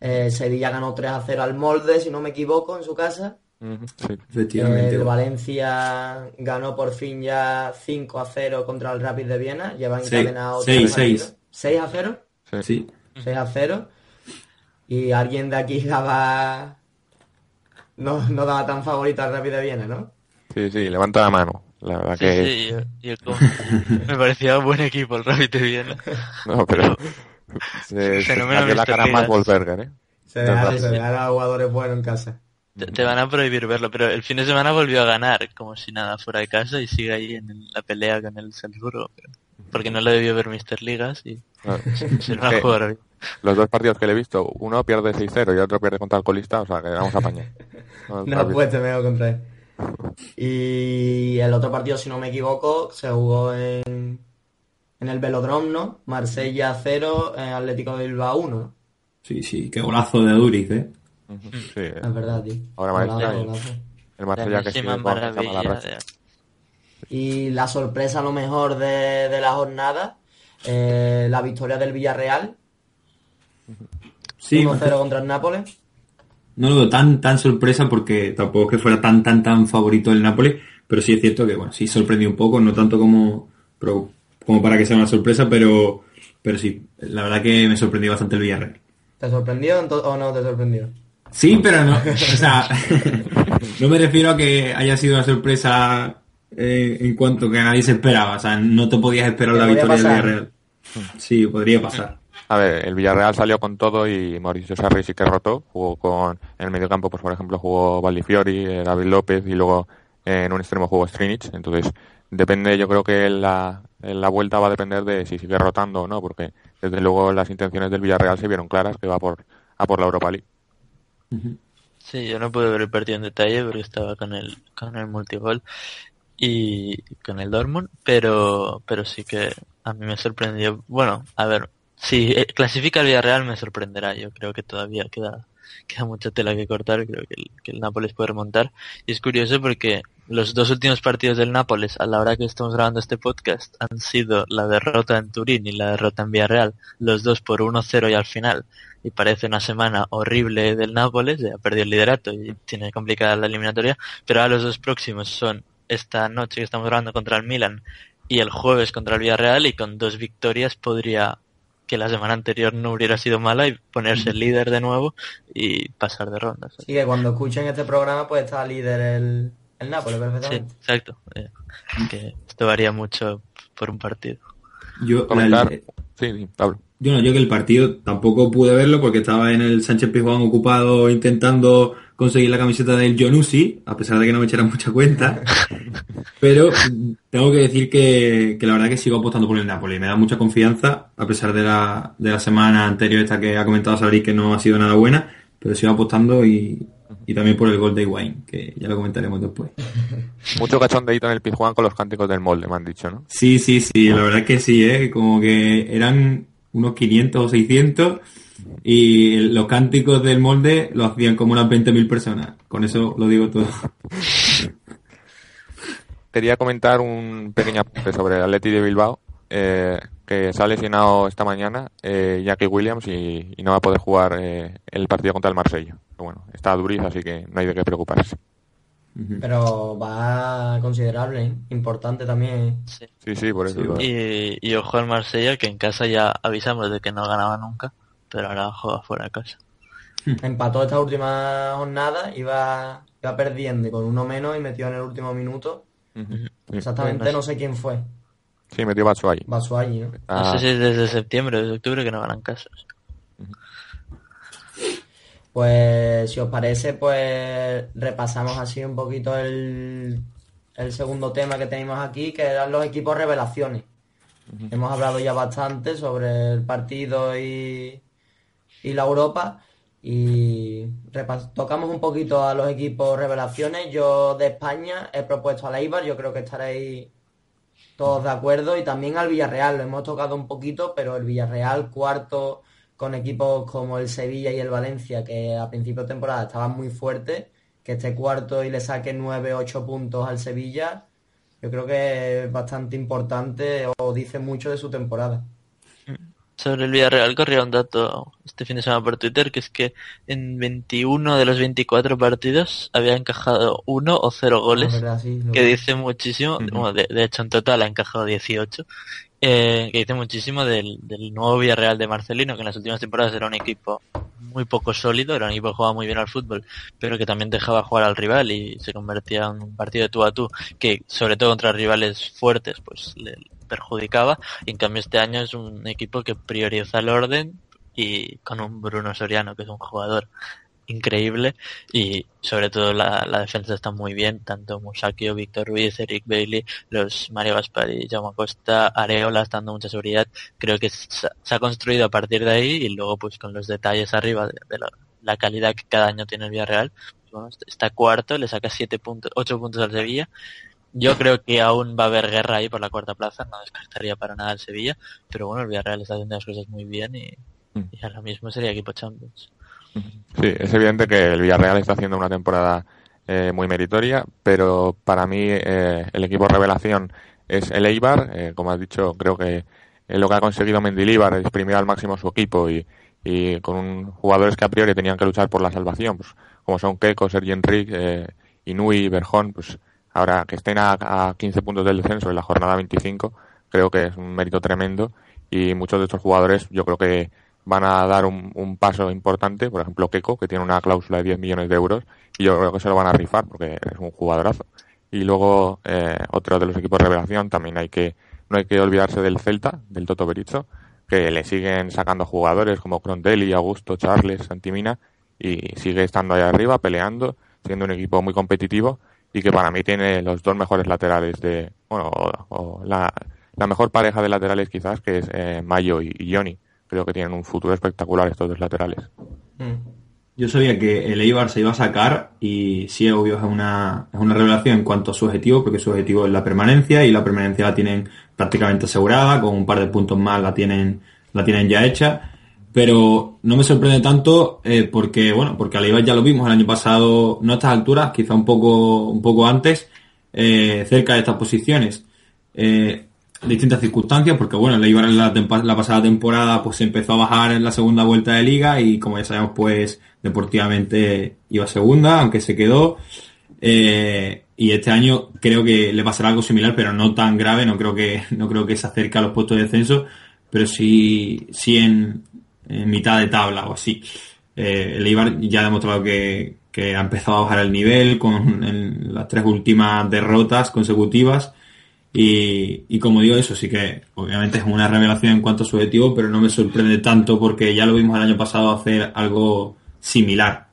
Eh, Sevilla ganó 3 a 0 al Molde, si no me equivoco, en su casa. Sí. Efectivamente. El Valencia ganó por fin ya 5 a 0 contra el Rapid de Viena. Lleva Seis- encadenado seis, tres seis. partidos. 6 a 0. Sí. 6 a 0. Y alguien de aquí daba. No, no daba tan favorito al Rapid de Viena, ¿no? Sí, sí, levanta la mano. La verdad Sí, que... sí, y el- y el me parecía un buen equipo el Rapid de Viena. No, pero... Se, se Fenómeno salió la cara más Ligas. Wolfberger, ¿eh? Se se deja a jugadores buenos en casa. Te, te van a prohibir verlo, pero el fin de semana volvió a ganar, como si nada fuera de casa, y sigue ahí en el- la pelea con el Salzburgo. Porque no lo debió ver Mr. Ligas y Ah. se lo va a Eh, jugar bien. Los dos partidos que le he visto, uno pierde 6-0 y el otro pierde contra el colista, o sea que vamos a apañar. No, No, pues te veo contra él. Y el otro partido, si no me equivoco, se jugó en, en el Velodrome, ¿no? Marsella 0, eh, Atlético de Bilbao 1. ¿no? Sí, sí. Qué golazo de Duriz, ¿eh? Sí, Es verdad, tío. Ahora Golazo, Maestro, golazo. el La Marsella que mala maravilla. Y la sorpresa, a lo mejor, de, de la jornada, eh, la victoria del Villarreal, Sí, 1-0 contra el Nápoles. No lo veo tan, tan sorpresa porque tampoco es que fuera tan, tan, tan favorito el Nápoles, pero sí es cierto que, bueno, sí sorprendió un poco, no tanto como, pero- como para que sea una sorpresa, pero, pero sí, la verdad que me sorprendió bastante el Villarreal. ¿Te sorprendió o no te sorprendió? Sí, pero no, o sea, no me refiero a que haya sido una sorpresa eh, en cuanto que nadie se esperaba, o sea, no te podías esperar la victoria del. Villarreal. Sí, podría pasar. A ver, el Villarreal salió con todo y Mauricio Sarri sí que rotó. Jugó con, en el mediocampo, pues por ejemplo, jugó Valdifiori, eh, David López y luego eh, en un extremo jugó Strinic. Entonces, depende, yo creo que la, la vuelta va a depender de si sigue rotando o no, porque desde luego las intenciones del Villarreal se vieron claras, que va por, a por la Europa League. Sí, yo no pude ver el partido en detalle porque estaba con el, con el multigol y con el Dortmund, pero, pero sí que a mí me sorprendió. Bueno, a ver, si eh, clasifica el Villarreal me sorprenderá. Yo creo que todavía queda, queda mucha tela que cortar. Creo que el, que el Nápoles puede remontar. Y es curioso porque los dos últimos partidos del Nápoles, a la hora que estamos grabando este podcast, han sido la derrota en Turín y la derrota en Villarreal, los dos por 1-0 y al final. Y parece una semana horrible del Nápoles, ya ha perdido el liderato y tiene complicada la eliminatoria, pero ahora los dos próximos son esta noche que estamos grabando contra el Milan y el jueves contra el Villarreal y con dos victorias podría que la semana anterior no hubiera sido mala y ponerse líder de nuevo y pasar de rondas. Sí, que cuando escuchen este programa, pues está líder el, el Nápoles, Sí, perfectamente. exacto. Eh, que esto varía mucho por un partido. Yo, Comentar. la- Sí, sí, Pablo. Yo no, yo que el partido tampoco pude verlo porque estaba en el Sánchez Pizjuán ocupado intentando conseguir la camiseta del Jonusi, a pesar de que no me echara mucha cuenta. Pero tengo que decir que, que la verdad que sigo apostando por el Napoli. Me da mucha confianza, a pesar de la, de la semana anterior esta que ha comentado Sabri que no ha sido nada buena, pero sigo apostando y, y también por el gol de Higuaín, que ya lo comentaremos después. Mucho cachondeíto en el Pizjuán con los cánticos del molde, me han dicho, ¿no? Sí, sí, sí, la verdad es que sí, ¿eh? como que eran unos 500 o 600 y los cánticos del molde lo hacían como unas 20.000 personas. Con eso lo digo todo. Quería comentar un pequeño apunte sobre el Atleti de Bilbao, eh, que se ha lesionado esta mañana eh, Jackie Williams y, y no va a poder jugar eh, el partido contra el Marsella. Pero bueno, está Duriz, así que no hay de qué preocuparse. Pero va considerable, ¿eh? importante también. ¿eh? Sí. Sí, sí, por eso. Sí, digo. Y, y ojo al Marsella, que en casa ya avisamos de que no ganaba nunca, pero ahora juega fuera de casa. Empató esta última jornada, iba, iba perdiendo y con uno menos y metió en el último minuto. Exactamente, no sé quién fue. Sí, metió Batshuayi. Basualli, ¿no? No Ah, sé si es desde septiembre o desde octubre que no ganan casa. Pues si os parece, pues repasamos así un poquito el, el segundo tema que tenemos aquí, que eran los equipos revelaciones. Hemos hablado ya bastante sobre el partido y, y la Europa y tocamos un poquito a los equipos revelaciones. Yo de España he propuesto a Eibar, yo creo que estaréis todos de acuerdo y también al Villarreal, lo hemos tocado un poquito, pero el Villarreal cuarto con equipos como el Sevilla y el Valencia, que a principio de temporada estaban muy fuertes, que esté cuarto y le saque 9, 8 puntos al Sevilla, yo creo que es bastante importante o dice mucho de su temporada. Sobre el Villarreal corría un dato este fin de semana por Twitter, que es que en 21 de los 24 partidos había encajado uno o cero goles, verdad, sí, lo que vi. dice muchísimo, bueno, de, de hecho en total ha encajado 18, eh, que dice muchísimo del, del nuevo Villarreal de Marcelino, que en las últimas temporadas era un equipo muy poco sólido, era un equipo que jugaba muy bien al fútbol, pero que también dejaba jugar al rival y se convertía en un partido de tú a tú, que sobre todo contra rivales fuertes, pues le perjudicaba, y en cambio este año es un equipo que prioriza el orden y con un Bruno Soriano, que es un jugador increíble. Y sobre todo la, defensa está muy bien, tanto Musakio, Víctor Ruiz, Eric Bailey, los Mario Gaspar y Jaume Costa, Areola dando mucha seguridad, creo que se, se ha construido a partir de ahí y luego pues con los detalles arriba de, la, calidad que cada año tiene el Villarreal, pues, bueno, está cuarto, le saca siete puntos, ocho puntos al Sevilla, yo creo que aún va a haber guerra ahí por la cuarta plaza, no descartaría para nada el Sevilla, pero bueno, el Villarreal está haciendo las cosas muy bien y, y ahora mismo sería equipo Champions. Sí, es evidente que el Villarreal está haciendo una temporada eh, muy meritoria, pero para mí eh, el equipo revelación es el Eibar. Eh, como has dicho, creo que lo que ha conseguido Mendilibar es exprimir al máximo su equipo y, y con un, jugadores que a priori tenían que luchar por la salvación, pues como son Keco, Sergi Enrique, Inui, Berjón, pues ahora que estén a, a 15 puntos del descenso en la jornada 25, creo que es un mérito tremendo. Y muchos de estos jugadores yo creo que van a dar un, paso importante, por ejemplo Keco, que tiene una cláusula de 10 millones de euros, y yo creo que se lo van a rifar porque es un jugadorazo. Y luego, eh, otro de los equipos de revelación, también hay que, no hay que olvidarse del Celta, del Toto Berizzo, que le siguen sacando jugadores como Crondelli, Augusto, Charles, Santimina, y sigue estando ahí arriba, peleando, siendo un equipo muy competitivo, y que para mí tiene los dos mejores laterales de, bueno, o, la, mejor pareja de laterales quizás, que es eh, Mayo y, Johnny creo que tienen un futuro espectacular estos dos laterales. Yo sabía que el Eibar se iba a sacar y sí, obvio, es una, es una revelación en cuanto a su objetivo, porque su objetivo es la permanencia y la permanencia la tienen prácticamente asegurada, con un par de puntos más la tienen, la tienen ya hecha. Pero no me sorprende tanto eh, porque, bueno, porque al Eibar ya lo vimos el año pasado, no a estas alturas, quizá un poco, un poco antes, eh, cerca de estas posiciones. Eh, distintas circunstancias, porque bueno, el Eibar en la, la, pasada temporada pues empezó a bajar en la segunda vuelta de liga y como ya sabemos pues deportivamente iba segunda, aunque se quedó. Y este año creo que le pasará algo similar, pero no tan grave, no creo que, no creo que se acerque a los puestos de descenso, pero sí, sí en, en mitad de tabla o así. Eh, el Eibar ya ha demostrado que, ha empezado a bajar el nivel con las tres últimas derrotas consecutivas. Y, y, como digo, eso sí que obviamente es una revelación en cuanto a su objetivo, pero no me sorprende tanto porque ya lo vimos el año pasado hacer algo similar,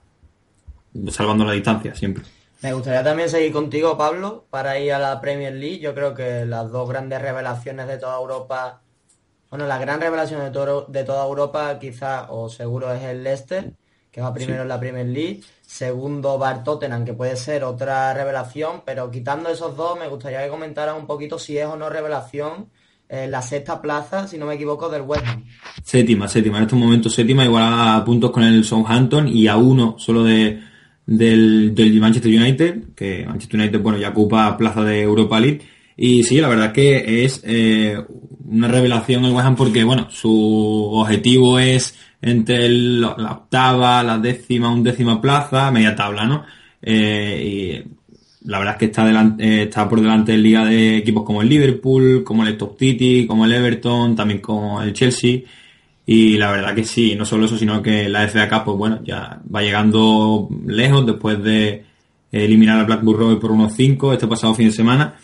salvando la distancia siempre. Me gustaría también seguir contigo, Pablo, para ir a la Premier League. Yo creo que las dos grandes revelaciones de toda Europa, bueno, la gran revelación de, todo, de toda Europa quizá o seguro es el Leicester, que va primero sí. en la Premier League. Segundo, Bar Tottenham, que puede ser otra revelación, pero quitando esos dos, me gustaría que comentaran un poquito si es o no revelación eh, la sexta plaza, si no me equivoco, del West Ham. Séptima, séptima. En estos momentos séptima, igual a puntos con el Southampton y a uno solo de, del, del Manchester United, que Manchester United, bueno, ya ocupa plaza de Europa League. Y sí, la verdad que es eh, una revelación el West Ham porque, bueno, su objetivo es entre el, la octava, la décima, undécima plaza, media tabla, ¿no? Eh, y la verdad es que está, delante, eh, está por delante en liga de equipos como el Liverpool, como el Stoke City, como el Everton, también como el Chelsea. Y la verdad que sí, no solo eso, sino que la FA Cup, pues bueno, ya va llegando lejos después de eliminar al Blackburn Rovers por unos 5 este pasado fin de semana.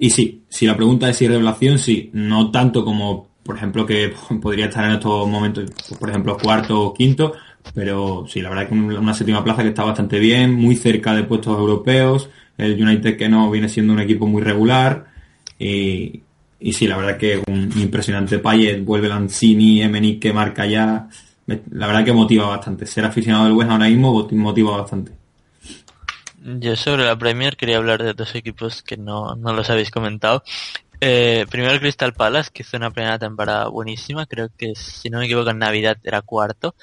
Y sí, si la pregunta es si revelación, sí, no tanto como por ejemplo, que podría estar en estos momentos, por ejemplo, cuarto o quinto, pero sí, la verdad que una séptima plaza que está bastante bien, muy cerca de puestos europeos, el United que no viene siendo un equipo muy regular y, sí, la verdad que un impresionante Payet, vuelve Lanzini, Emenick que marca ya, la verdad que motiva bastante, ser aficionado del West ahora mismo motiva bastante. Yo sobre la Premier quería hablar de dos equipos que no, no los habéis comentado. Eh, primero el Crystal Palace, que hizo una primera temporada buenísima, creo que si no me equivoco en Navidad era cuarto,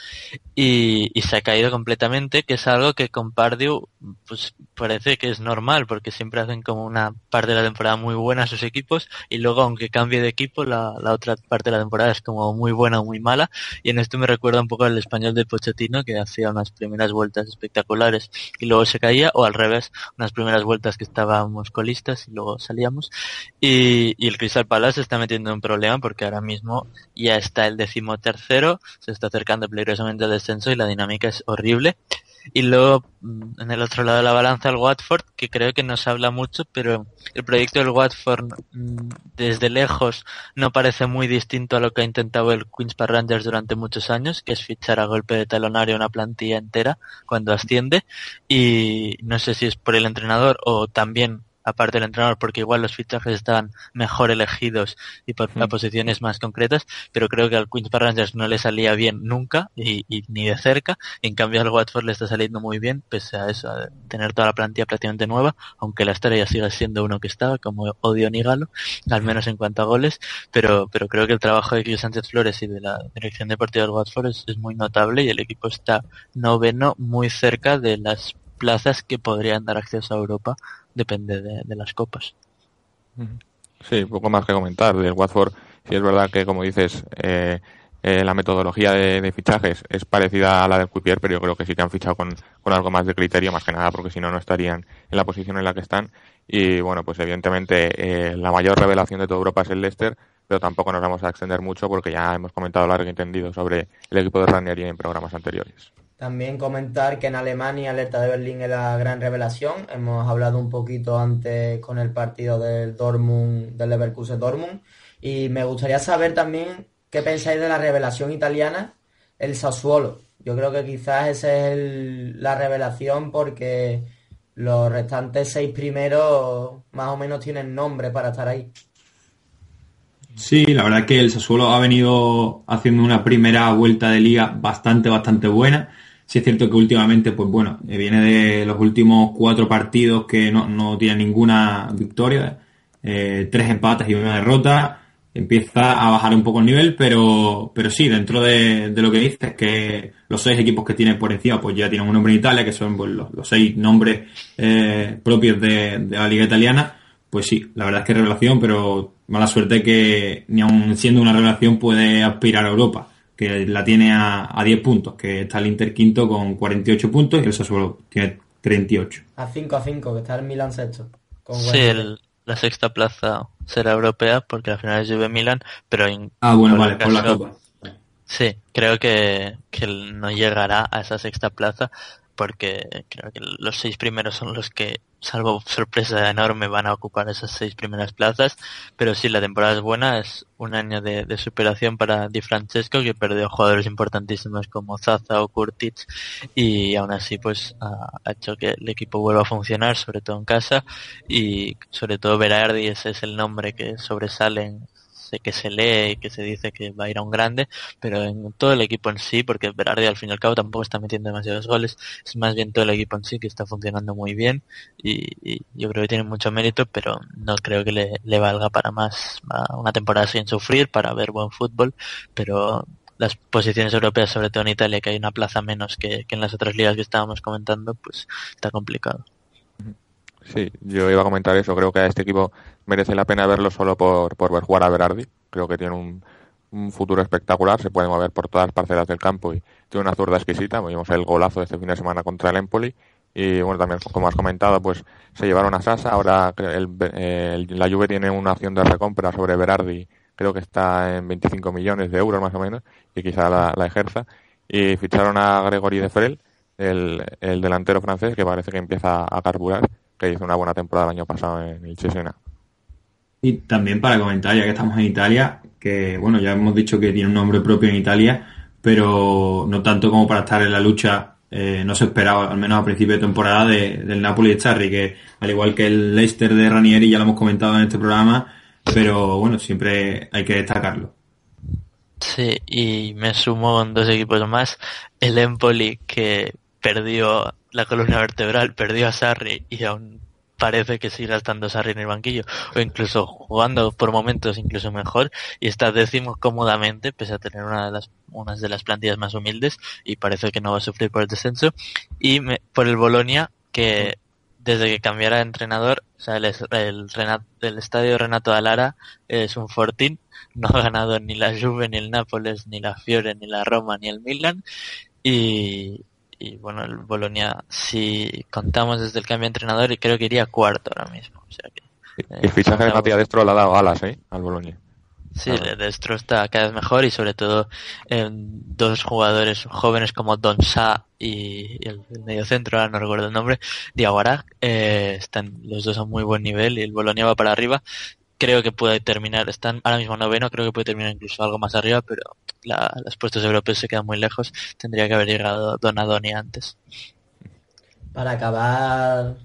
y, y, se ha caído completamente, que es algo que con Pardew pues parece que es normal, porque siempre hacen como una parte de la temporada muy buena a sus equipos, y luego aunque cambie de equipo, la, la otra parte de la temporada es como muy buena o muy mala, y en esto me recuerda un poco al español de Pochettino, que hacía unas primeras vueltas espectaculares y luego se caía, o al revés, unas primeras vueltas que estábamos colistas y luego salíamos, y y, el Crystal Palace se está metiendo en un problema porque ahora mismo ya está el decimotercero, se está acercando peligrosamente al y la dinámica es horrible. Y luego, mm, en el otro lado de la balanza, el Watford, que creo que no se habla mucho, pero el proyecto del Watford mm, desde lejos no parece muy distinto a lo que ha intentado el Queen's Park Rangers durante muchos años, que es fichar a golpe de talonario una plantilla entera cuando asciende. Y no sé si es por el entrenador o también aparte del entrenador, porque igual los fichajes estaban mejor elegidos y por posiciones más concretas, pero creo que al Queen's Park Rangers no le salía bien nunca y, ni de cerca, en cambio al Watford le está saliendo muy bien, pese a eso, a tener toda la plantilla prácticamente nueva, aunque la estrella siga siendo uno que estaba, como odio Nigalo, al menos en cuanto a goles, pero, pero creo que el trabajo de Kio Sánchez Flores y de la dirección deportiva del Watford es, es muy notable y el equipo está noveno muy cerca de las plazas que podrían dar acceso a Europa depende de, las copas. Sí, poco más que comentar. Del Watford, si es verdad que, como dices, eh, eh, la metodología de, fichajes es parecida a la del Cupier, pero yo creo que sí que han fichado con, algo más de criterio, más que nada, porque si no, no estarían en la posición en la que están. Y bueno, pues evidentemente eh, la mayor revelación de toda Europa es el Leicester, pero tampoco nos vamos a extender mucho porque ya hemos comentado largo y entendido sobre el equipo de Ranieri en programas anteriores. También comentar que en Alemania Alerta de Berlín es la gran revelación. Hemos hablado un poquito antes con el partido del Dortmund, del Leverkusen Dortmund. Y me gustaría saber también qué pensáis de la revelación italiana, el Sassuolo. Yo creo que quizás esa es la revelación porque los restantes seis primeros más o menos tienen nombre para estar ahí. Sí, la verdad que el Sassuolo ha venido haciendo una primera vuelta de liga bastante, bastante buena Sí es cierto que últimamente, pues bueno, eh, viene de los últimos cuatro partidos que no, no tiene ninguna victoria, eh, tres empates y una derrota. Empieza a bajar un poco el nivel, pero, pero sí, dentro de, lo que dices, que los seis equipos que tiene por encima, pues ya tienen un nombre en Italia, que son pues, los, seis nombres eh, propios de, de la liga italiana. Pues sí, la verdad es que revelación, pero mala suerte que ni aun siendo una revelación puede aspirar a Europa que la tiene a, a 10 puntos, que está el Inter quinto con 48 puntos y el Sassuolo tiene 38. A 5 a 5, que está el Milan sexto. sí, la sexta plaza será europea porque al final es Juve Milan, pero en, Ah, bueno, vale, por la Copa. Sí, creo que, que no llegará a esa sexta plaza porque creo que los seis primeros son los que, salvo sorpresa enorme, van a ocupar esas seis primeras plazas. Pero sí, la temporada es buena, es un año de, superación para Di Francesco, que perdió jugadores importantísimos como Zaza o Kurtic, y aún así pues ha, hecho que el equipo vuelva a funcionar, sobre todo en casa, y sobre todo Berardi, ese es el nombre que sobresale que se lee y que se dice que va a ir a un grande, pero en todo el equipo en sí, porque Berardi al fin y al cabo tampoco está metiendo demasiados goles, es más bien todo el equipo en sí que está funcionando muy bien y, yo creo que tiene mucho mérito, pero no creo que le, valga para más una temporada sin sufrir, para ver buen fútbol, pero las posiciones europeas, sobre todo en Italia, que hay una plaza menos que, que en las otras ligas que estábamos comentando, pues está complicado. Sí, yo iba a comentar eso. Creo que a este equipo merece la pena verlo solo por, por ver jugar a Berardi. Creo que tiene un, futuro espectacular, se puede mover por todas las parcelas del campo y tiene una zurda exquisita. Vimos el golazo de este fin de semana contra el Empoli. Y bueno, también, como has comentado, pues se llevaron a Sasa. Ahora el, la Juve tiene una acción de recompra sobre Berardi. Creo que está en 25 millones de euros más o menos y quizá la, la ejerza. Y ficharon a Gregory de Frel, el, el delantero francés, que parece que empieza a carburar que hizo una buena temporada el año pasado en el Cesena. Y también para comentar, ya que estamos en Italia, que bueno, ya hemos dicho que tiene un nombre propio en Italia, pero no tanto como para estar en la lucha. eh, no se esperaba, al menos a principio de temporada, de- del Napoli de Charri, que al igual que el Leicester de Ranieri, ya lo hemos comentado en este programa, pero bueno, siempre hay que destacarlo. Sí, y me sumo con dos equipos más. El Empoli, que perdió la columna vertebral, perdió a Sarri y aún parece que sigue estando Sarri en el banquillo, o incluso jugando por momentos incluso mejor, y está décimo cómodamente, pese a tener una de las, unas de las plantillas más humildes, y parece que no va a sufrir por el descenso. Y me- por el Bolonia, que desde que cambiara de entrenador, o sea, el, el, el estadio Renato Alara es un fortín, no ha ganado ni la Juve, ni el Nápoles, ni la Fiore, ni la Roma, ni el Milan. Y, y bueno, el Bolonia, si contamos desde el cambio de entrenador, y creo que iría cuarto ahora mismo. O sea que, el fichaje de Matías Destro le ha dado alas, ¿eh? Al Boloña. Sí, Claro. el Destro está cada vez mejor y sobre todo eh, dos jugadores jóvenes como Don Sa y el, el mediocentro, ahora no recuerdo el nombre, Diawara, eh, están los dos a muy buen nivel y el Bolonia va para arriba. Creo que puede terminar, están ahora mismo noveno, creo que puede terminar incluso algo más arriba, pero la- los puestos europeos se quedan muy lejos. Tendría que haber llegado Donadoni antes. Para acabar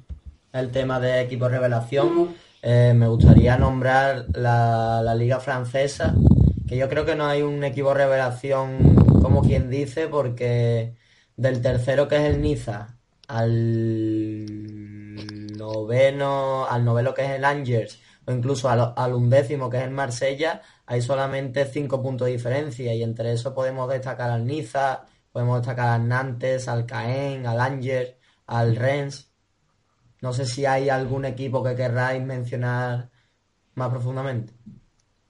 el tema de equipo revelación, eh, me gustaría nombrar la, la liga francesa, que yo creo que no hay un equipo revelación como quien dice, porque del tercero que es el Niza al noveno, al noveno que es el Angers, o incluso al, al undécimo que es el Marsella, hay solamente cinco puntos de diferencia y entre eso podemos destacar al Niza, podemos destacar al Nantes, al Caen, al Angers, al Rennes. No sé si hay algún equipo que querráis mencionar más profundamente.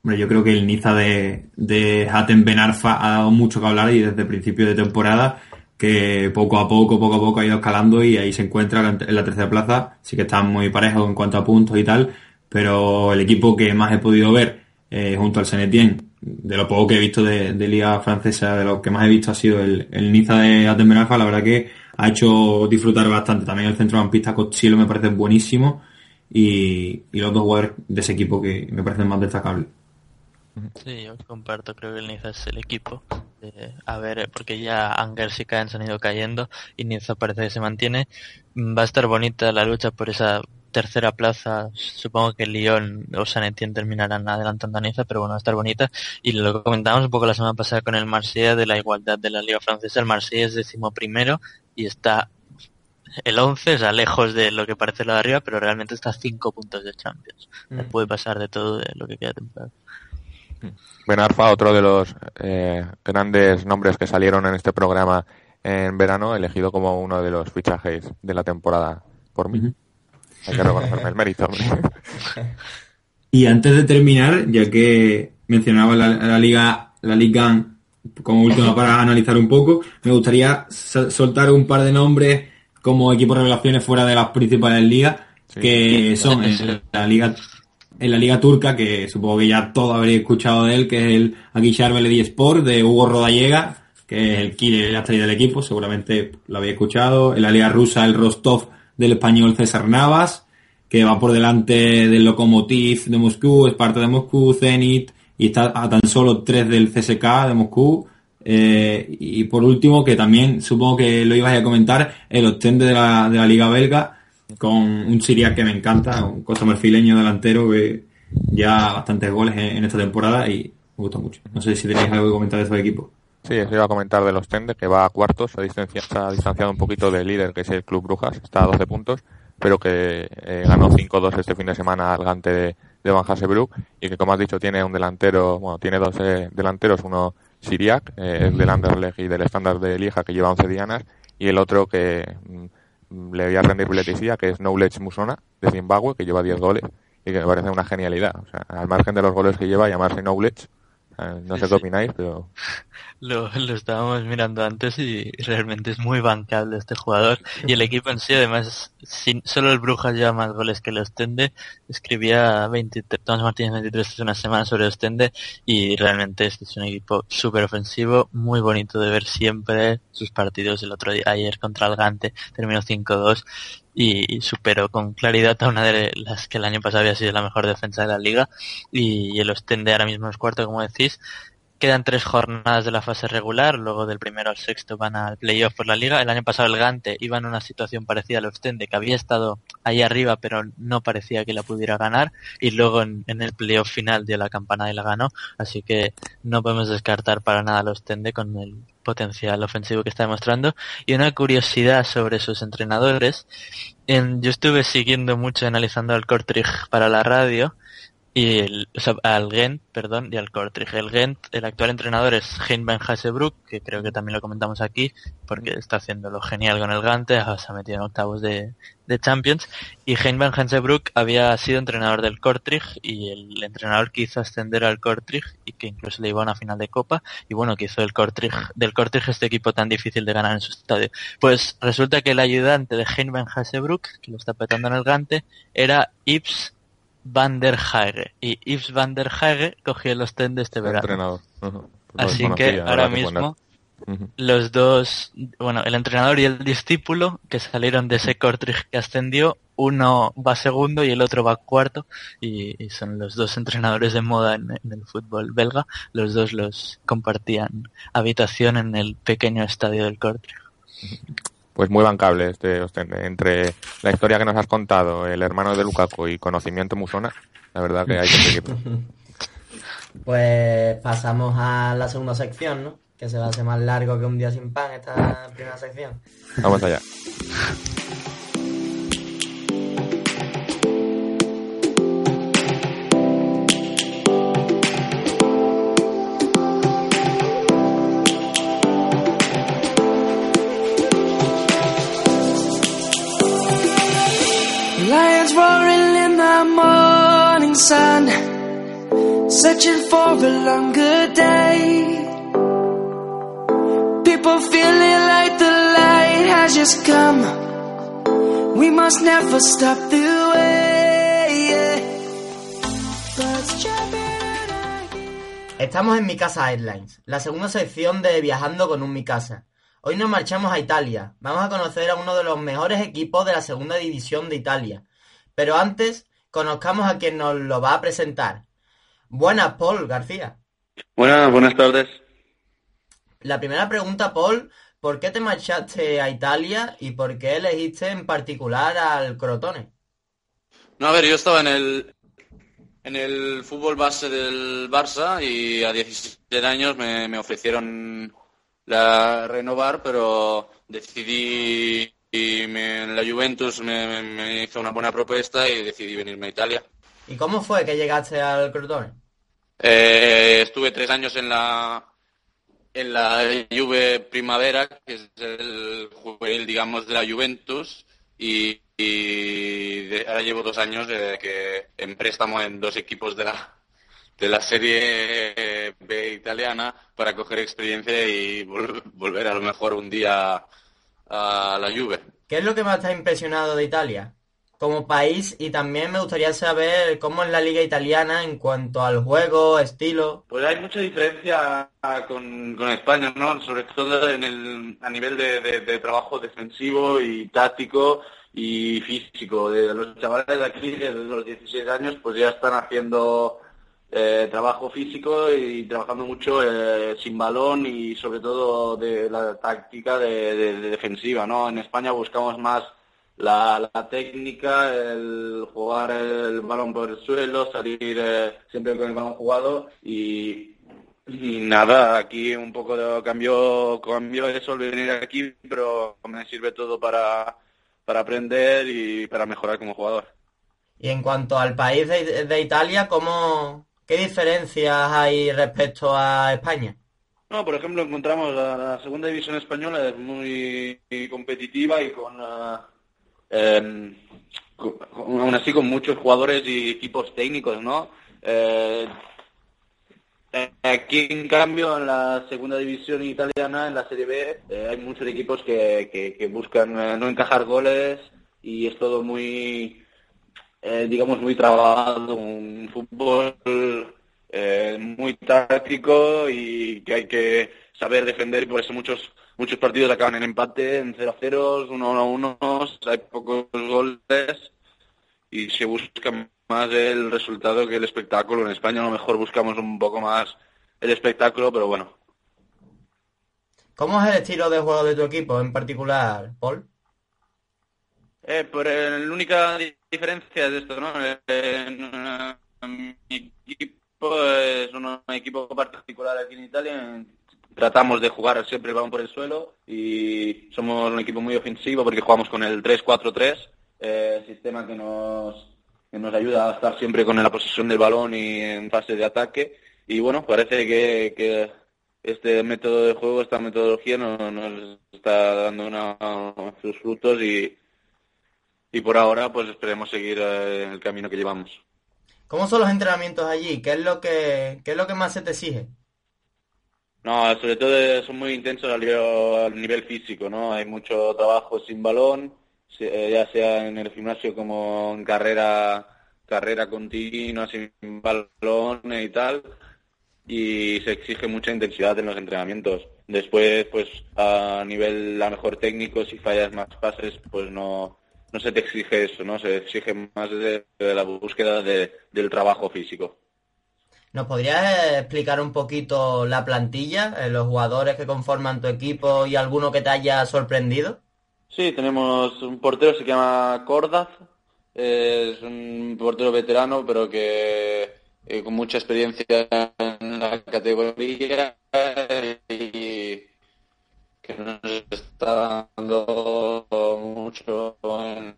Hombre, yo creo que el Niza de, de Hatem Ben ha dado mucho que hablar y desde principio de temporada que poco a poco, poco a poco ha ido escalando y ahí se encuentra en la tercera plaza. Sí que están muy parejos en cuanto a puntos y tal, pero el equipo que más he podido ver eh, junto al Senetien, de lo poco que he visto de, Liga Francesa, de lo que más he visto ha sido el, Niza de Arfa, la verdad que ha hecho disfrutar bastante. También el centrocampista Cochilo me parece buenísimo y, los dos jugadores de ese equipo que me parecen más destacables. Sí, yo comparto, creo que el Niza es el equipo. Eh, a ver, porque ya Angers y Caen se han ido cayendo y Niza parece que se mantiene. Va a estar bonita la lucha por esa tercera plaza. Supongo que Lyon o San Etienne terminarán adelantando a Niza, pero bueno, va a estar bonita. Y lo comentábamos un poco la semana pasada con el Marsella de la igualdad de la Liga Francesa. El Marsella es decimoprimero y está el 11, o sea, lejos de lo que parece lo de arriba, pero realmente está a 5 puntos de Champions. Mm. Puede pasar de todo de lo que queda de temporada. Ben Arfa, otro de los eh, grandes nombres que salieron en este programa en verano, elegido como uno de los fichajes de la temporada por mí. Ujú. Hay que reconocerme el mérito. hombre. Y antes de terminar, ya que mencionaba la, la liga, la Liga como última para analizar un poco, me gustaría soltar un par de nombres como equipos revelaciones fuera de las principales ligas, Sí. que son en la liga en la liga turca, que supongo que ya todos habréis escuchado de él, que es el Akishar Beledi Sport de Hugo Rodallega, que es el killer estrella del equipo, seguramente lo habéis escuchado. En la liga rusa, el Rostov del español César Navas, que va por delante del Lokomotiv de Moscú, Esparta de Moscú, Zenit, y está a tan solo tres del CSK de Moscú. Eh, y por último, que también supongo que lo ibas a comentar, el Ostende de la, de la Liga Belga, con un Siriac que me encanta, un costa marfileño delantero que ya bastantes goles en, esta temporada y me gusta mucho. No sé si tenéis algo que comentar de estos equipos. Sí, eso iba a comentar de los Tende, que va a cuartos, se ha, distancia- se ha distanciado un poquito del líder, que es el Club Brujas, está a 12 puntos, pero que eh, ganó 5-2 este fin de semana al Gante de, de Van Hasenbroek, y que como has dicho tiene un delantero, bueno, tiene dos eh, delanteros, uno Siriac, eh, es del Anderlecht y del estándar de Lija, que lleva 11 dianas, y el otro que mm, le voy a rendir biletesía, que es Knowledge Musona, de Zimbabue, que lleva 10 goles, y que me parece una genialidad. O sea, al margen de los goles que lleva, llamarse Knowledge, no Sí, sé sí. qué opináis, pero Lo, lo estábamos mirando antes y realmente es muy bancable este jugador. Y el equipo en sí, además, sin, solo el Brujas lleva más goles que el Ostende. Escribía 23, Tomás Martínez 23 hace una semana sobre Ostende y realmente este es un equipo súper ofensivo, muy bonito de ver siempre sus partidos. El otro día, ayer contra el Gante, terminó 5-2 y superó con claridad a una de las que el año pasado había sido la mejor defensa de la liga. Y el Ostende ahora mismo es cuarto, como decís quedan tres jornadas de la fase regular, luego del primero al sexto van al playoff por la liga. El año pasado el Gante iba en una situación parecida al Ostende, que había estado ahí arriba, pero no parecía que la pudiera ganar, y luego en, en el playoff final dio la campana y la ganó, así que no podemos descartar para nada al Ostende con el potencial ofensivo que está demostrando. Y una curiosidad sobre sus entrenadores, en, yo estuve siguiendo mucho analizando al Kortrijk para la radio, y el, o sea, al Gent, perdón, y al Kortrijk. El Gent, el actual entrenador es Hein van Hasebroek, que creo que también lo comentamos aquí, porque está haciéndolo genial con el Gante, se ha metido en octavos de, de Champions, y Hein van Hasebroek había sido entrenador del Kortrijk, y el entrenador que hizo ascender al Kortrijk, y que incluso le iba a una final de Copa, y bueno, que hizo el Kortrijk, del Kortrijk este equipo tan difícil de ganar en su estadio. Pues resulta que el ayudante de Hein van Hasebroek, que lo está petando en el Gante, era Ips Van der Haege. Y Yves Van der Haege cogió el Ostende este verano. entrenador. Pues Así que ahora mismo los dos, bueno, el entrenador y el discípulo que salieron de ese Kortrijk que ascendió, uno va segundo y el otro va cuarto y, y son los dos entrenadores de moda en, en el fútbol belga. Los dos los compartían habitación en el pequeño estadio del Kortrijk. Pues muy bancable este. Entre la historia que nos has contado, el hermano de Lukaku y conocimiento musona, la verdad que hay que seguirlo. Pues pasamos a la segunda sección, ¿no? Que se va a hacer más largo que un día sin pan esta primera sección. Vamos allá. Estamos en Mi Casa Airlines, la segunda sección de Viajando con un Mi Casa. Hoy nos marchamos a Italia. Vamos a conocer a uno de los mejores equipos de la segunda división de Italia. Pero antes, conozcamos a quien nos lo va a presentar. Buenas, Paul García. Buenas, buenas tardes. La primera pregunta, Paul, ¿por qué te marchaste a Italia y por qué elegiste en particular al Crotone? No, a ver, yo estaba en el en el fútbol base del Barça y a 17 años me, me ofrecieron la renovar, pero decidí y me- la Juventus me, me- hizo una buena propuesta y decidí venirme a Italia. ¿Y cómo fue que llegaste al Crotone? Eh, estuve tres años en la en la Juve Primavera, que es el juvenil, digamos, de la Juventus, y, y de- ahora llevo dos años de que en préstamo en dos equipos de la de la serie B italiana para coger experiencia y vol- volver a lo mejor un día a la Juve. ¿Qué es lo que más te ha impresionado de Italia como país? Y también me gustaría saber cómo es la liga italiana en cuanto al juego, estilo. Pues hay mucha diferencia con, con España, ¿no? Sobre todo en el, a nivel de, de- de trabajo defensivo y táctico y físico. De los chavales de aquí, desde los 16 años, pues ya están haciendo eh, trabajo físico y trabajando mucho eh, sin balón y sobre todo de la táctica de, de- de defensiva, ¿no? En España buscamos más la, técnica, el jugar el balón por el suelo, salir eh, siempre con el balón jugado y, nada, aquí un poco de cambio, cambio eso, el venir aquí, pero me sirve todo para, para aprender y para mejorar como jugador. Y en cuanto al país de, de Italia, ¿cómo, ¿qué diferencias hay respecto a España? No, por ejemplo, encontramos la, segunda división española es muy competitiva y con, con- aún así con muchos jugadores y equipos técnicos, ¿no? Eh, aquí, en cambio, en la segunda división italiana, en la Serie B, eh, hay muchos equipos que, que- buscan no encajar goles y es todo muy, eh, digamos, muy trabajado, un fútbol eh, muy táctico y que hay que saber defender y por eso muchos muchos partidos acaban en empate, en 0 a 0, 1 a 1, hay pocos goles y se busca más el resultado que el espectáculo. En España a lo mejor buscamos un poco más el espectáculo, pero bueno. ¿Cómo es el estilo de juego de tu equipo en particular, Paul? Eh, por el- única diferencia es esto, ¿no? Eh, mi equipo es un equipo particular aquí en Italia. Tratamos de jugar siempre el balón por el suelo y somos un equipo muy ofensivo porque jugamos con el 3-4-3, eh, sistema que nos, que nos ayuda a estar siempre con la posesión del balón y en fase de ataque. Y bueno, parece que, que este método de juego, esta metodología nos, nos está dando una- sus frutos y, y por ahora pues esperemos seguir eh, el camino que llevamos. ¿Cómo son los entrenamientos allí? ¿Qué es lo que, qué es lo que más se te exige? No, sobre todo son muy intensos al nivel, físico, ¿no? Hay mucho trabajo sin balón, eh, ya sea en el gimnasio como en carrera, carrera continua sin balón y tal, y se exige mucha intensidad en los entrenamientos. Después, pues a nivel a mejor técnico, si fallas más pases, pues no, no se te exige eso, ¿no? Se exige más de, de la búsqueda de- del trabajo físico. ¿Nos podrías explicar un poquito la plantilla, eh, los jugadores que conforman tu equipo y alguno que te haya sorprendido? Sí, tenemos un portero, se llama Cordaz, es un portero veterano, pero que eh, con mucha experiencia en la categoría y que nos está dando mucho,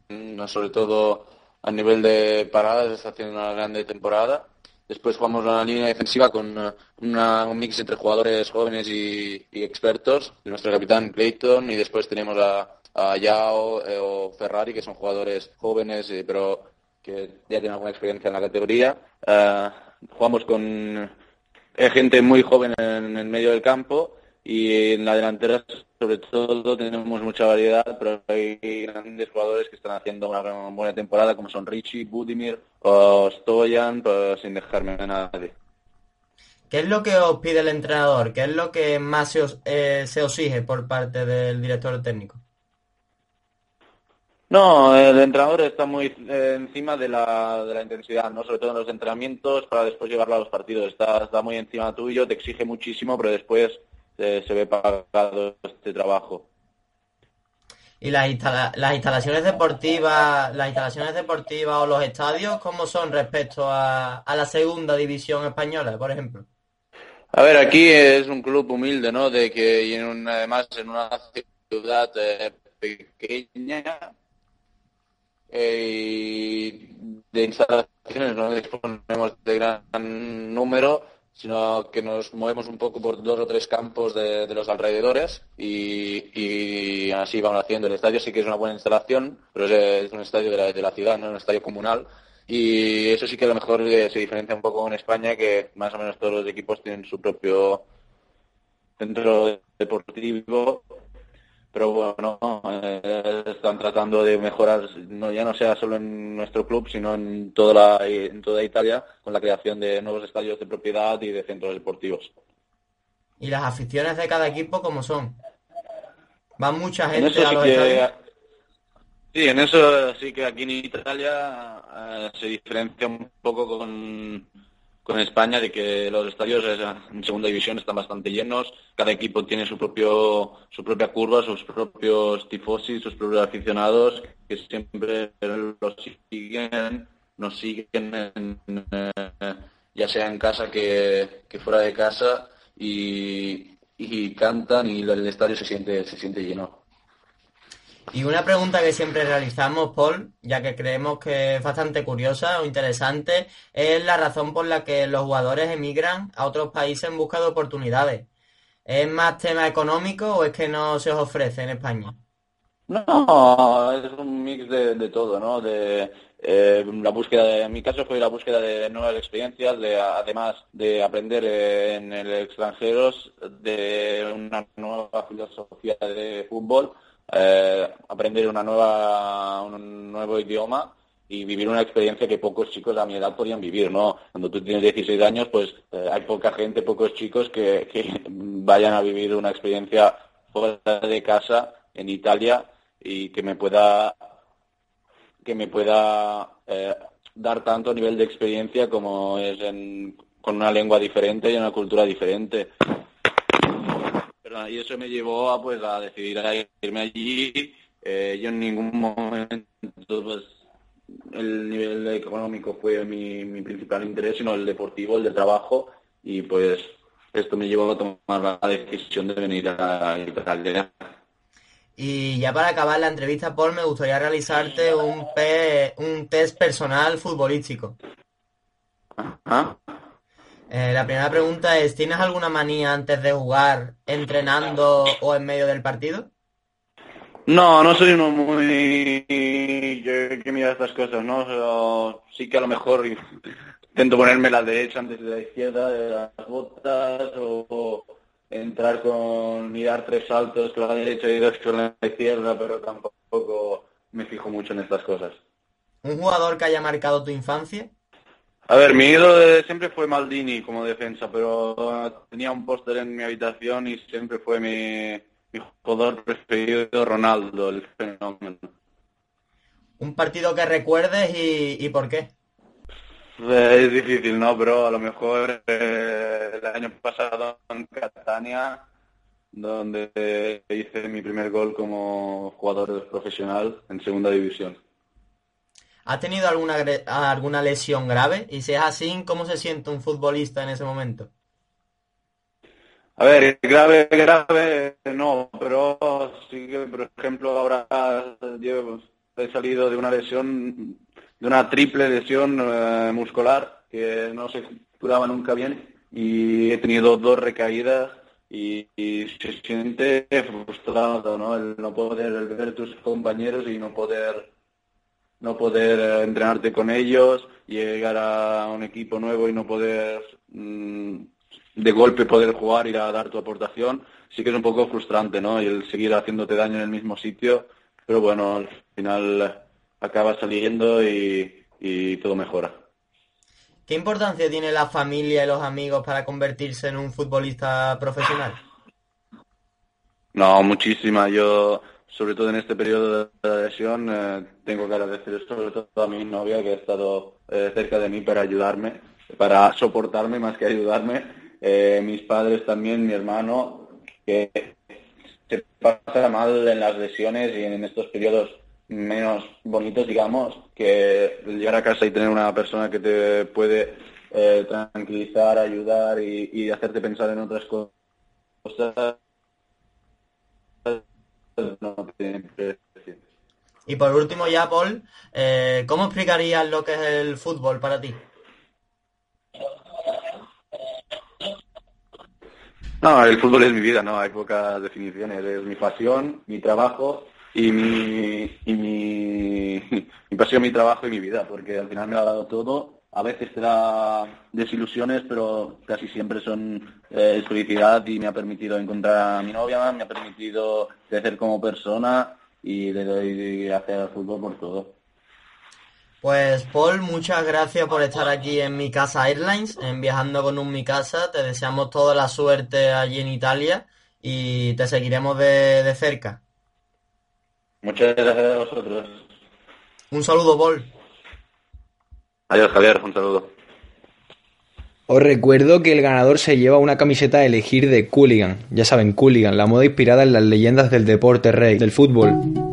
en- sobre todo a nivel de paradas, está haciendo una grande temporada. Después jugamos una línea defensiva con eh, una- un mix entre jugadores jóvenes y, expertos, nuestro capitán Clayton, y después tenemos a, Yao eh, o Ferrari, que son jugadores jóvenes, eh, pero que ya tienen alguna experiencia en la categoría. Eh, jugamos con gente muy joven en el medio del campo y en la delantera sobre todo tenemos mucha variedad, pero hay grandes jugadores que están haciendo una buena temporada como son Richie, Budimir o Stoyan, pues, sin dejarme a nadie. ¿Qué es lo que os pide el entrenador? ¿Qué es lo que más se os, eh, se os exige por parte del director técnico? No, el entrenador está muy eh, encima de la, de la intensidad, ¿no? Sobre todo en los entrenamientos para después llevarlo a los partidos. Está, está muy encima tuyo, te exige muchísimo, pero después eh, se ve pagado este trabajo. ¿Y las, instala- las instalaciones deportivas, las instalaciones deportivas o los estadios, cómo son respecto a, a la segunda división española, por ejemplo? A ver, aquí es un club humilde, ¿no? De que y en un- además en una ciudad eh, pequeña eh, y de instalaciones no disponemos de gran número, sino que nos movemos un poco por dos o tres campos de, los alrededores y, y así vamos haciendo. El estadio sí que es una buena instalación, pero es, es un estadio de la, de la ciudad, no es un estadio comunal. Y eso sí que a lo mejor eh, se diferencia un poco en España, que más o menos todos los equipos tienen su propio centro deportivo, pero bueno, eh, están tratando de mejorar, no, ya no sea solo en nuestro club, sino en toda, la, en toda Italia, con la creación de nuevos estadios de propiedad y de centros deportivos. ¿Y las aficiones de cada equipo cómo son? ¿Va mucha En gente eso a sí los que, sí, en eso sí que aquí en Italia eh, se diferencia un poco con, con España de que los estadios en segunda división están bastante llenos, cada equipo tiene su propio su propia curva, sus propios tifosi, sus propios aficionados que siempre los siguen, nos siguen en, eh, ya sea en casa que, que fuera de casa y, y cantan y el estadio se siente se siente lleno. Y una pregunta que siempre realizamos, Paul, ya que creemos que es bastante curiosa o interesante, es la razón por la que los jugadores emigran a otros países en busca de oportunidades. ¿Es más tema económico o es que no se os ofrece en España? No, es un mix de, de todo, ¿no? De eh, la búsqueda, de, en mi caso fue la búsqueda de nuevas experiencias, de además de aprender eh, en el extranjero, de una nueva filosofía de fútbol, eh, aprender una nueva, un nuevo idioma y vivir una experiencia que pocos chicos a mi edad podían vivir, ¿no? Cuando tú tienes 16 años, pues eh, hay poca gente, pocos chicos que, que vayan a vivir una experiencia fuera de casa en Italia y que me pueda que me pueda eh, dar tanto nivel de experiencia como es en con una lengua diferente y una cultura diferente. Y eso me llevó a pues a decidir a irme allí. Eh, yo en ningún momento pues el nivel económico fue mi, mi principal interés, sino el deportivo, el de trabajo, y pues esto me llevó a tomar la decisión de venir a Italia. Y ya para acabar la entrevista, Paul, me gustaría realizarte un, pe- un test personal futbolístico. ¿Ah? Eh, la primera pregunta es, ¿tienes alguna manía antes de jugar, entrenando o en medio del partido? No, no soy uno muy que, que mira estas cosas, ¿no? Pero sí que a lo mejor intento ponerme la derecha antes de la izquierda de las botas o, o entrar con mirar tres saltos con la derecha y dos con la izquierda, pero tampoco me fijo mucho en estas cosas. ¿Un jugador que haya marcado tu infancia? A ver, mi ídolo de siempre fue Maldini como defensa, pero tenía un póster en mi habitación y siempre fue mi, mi jugador preferido, Ronaldo, el fenómeno. ¿Un partido que recuerdes y, y por qué? Eh, Es difícil, ¿no? Pero a lo mejor eh, el año pasado en Catania, donde hice mi primer gol como jugador profesional en segunda división. ¿Has tenido alguna, alguna lesión grave? Y si es así, ¿cómo se siente un futbolista en ese momento? A ver, grave, grave, no, pero sí que, por ejemplo, ahora yo he salido de una lesión, de una triple lesión eh, muscular que no se curaba nunca bien y he tenido dos recaídas y, y se siente frustrado, ¿no? El no poder ver tus compañeros y no poder no poder eh, entrenarte con ellos, llegar a un equipo nuevo y no poder mm, de golpe poder jugar y a dar tu aportación, sí que es un poco frustrante, ¿no? Y el seguir haciéndote daño en el mismo sitio, pero bueno, al final acaba saliendo y, y todo mejora. ¿Qué importancia tiene la familia y los amigos para convertirse en un futbolista profesional? No, muchísima. Yo, sobre todo en este periodo de lesión, eh, tengo que agradecer sobre todo a mi novia que ha estado eh, cerca de mí para ayudarme, para soportarme más que ayudarme. Eh, mis padres también, mi hermano, que se pasa mal en las lesiones y en estos periodos menos bonitos, digamos, que llegar a casa y tener una persona que te puede eh, tranquilizar, ayudar y, y hacerte pensar en otras cosas no. Y por último ya, Paul, eh, ¿cómo explicarías lo que es el fútbol para ti? No, el fútbol es mi vida, no hay pocas definiciones. Es mi pasión, mi trabajo y mi, y mi, mi pasión, mi trabajo y mi vida, porque al final me lo ha dado todo. A veces te da desilusiones, pero casi siempre son eh, felicidad y me ha permitido encontrar a mi novia, me ha permitido crecer como persona y le doy gracias al fútbol por todo. Pues Paul, muchas gracias por estar aquí en Mi Casa Airlines, en Viajando con un Mi Casa. Te deseamos toda la suerte allí en Italia y te seguiremos de, de cerca. Muchas gracias a vosotros. Un saludo, Paul. Adiós, Javier, un saludo. Os recuerdo que el ganador se lleva una camiseta a elegir de Cooligan. Ya saben, Cooligan, la moda inspirada en las leyendas del deporte rey, del fútbol.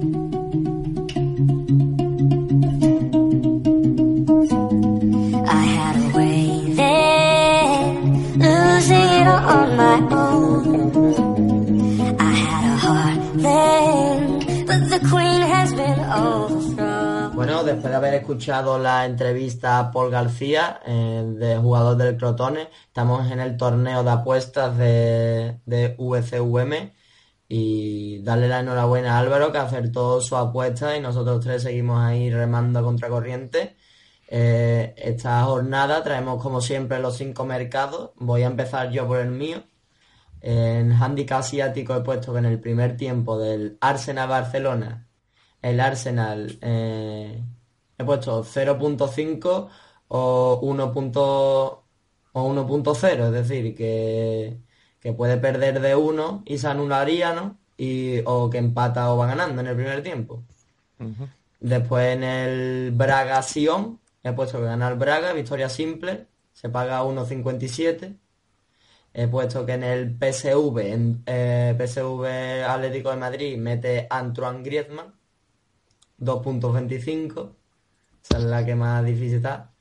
De haber escuchado la entrevista a Paul García, de jugador del Crotone, estamos en el torneo de apuestas de, de VCUM y darle la enhorabuena a Álvaro que acertó su apuesta y nosotros tres seguimos ahí remando a contracorriente. Eh, esta jornada traemos como siempre los cinco mercados. Voy a empezar yo por el mío. En handicap asiático he puesto que en el primer tiempo del Arsenal Barcelona, el Arsenal eh, he puesto 0.5 o 1. o 1.0, es decir, que, que puede perder de 1 y se anularía, ¿no? Y, o que empata o va ganando en el primer tiempo. Después en el Braga Sion he puesto que gana el Braga, victoria simple, se paga 1.57. He puesto que en el PSV, en eh, PSV Atlético de Madrid, mete Antoine Griezmann, 2.25. Esa es la que más difícil está.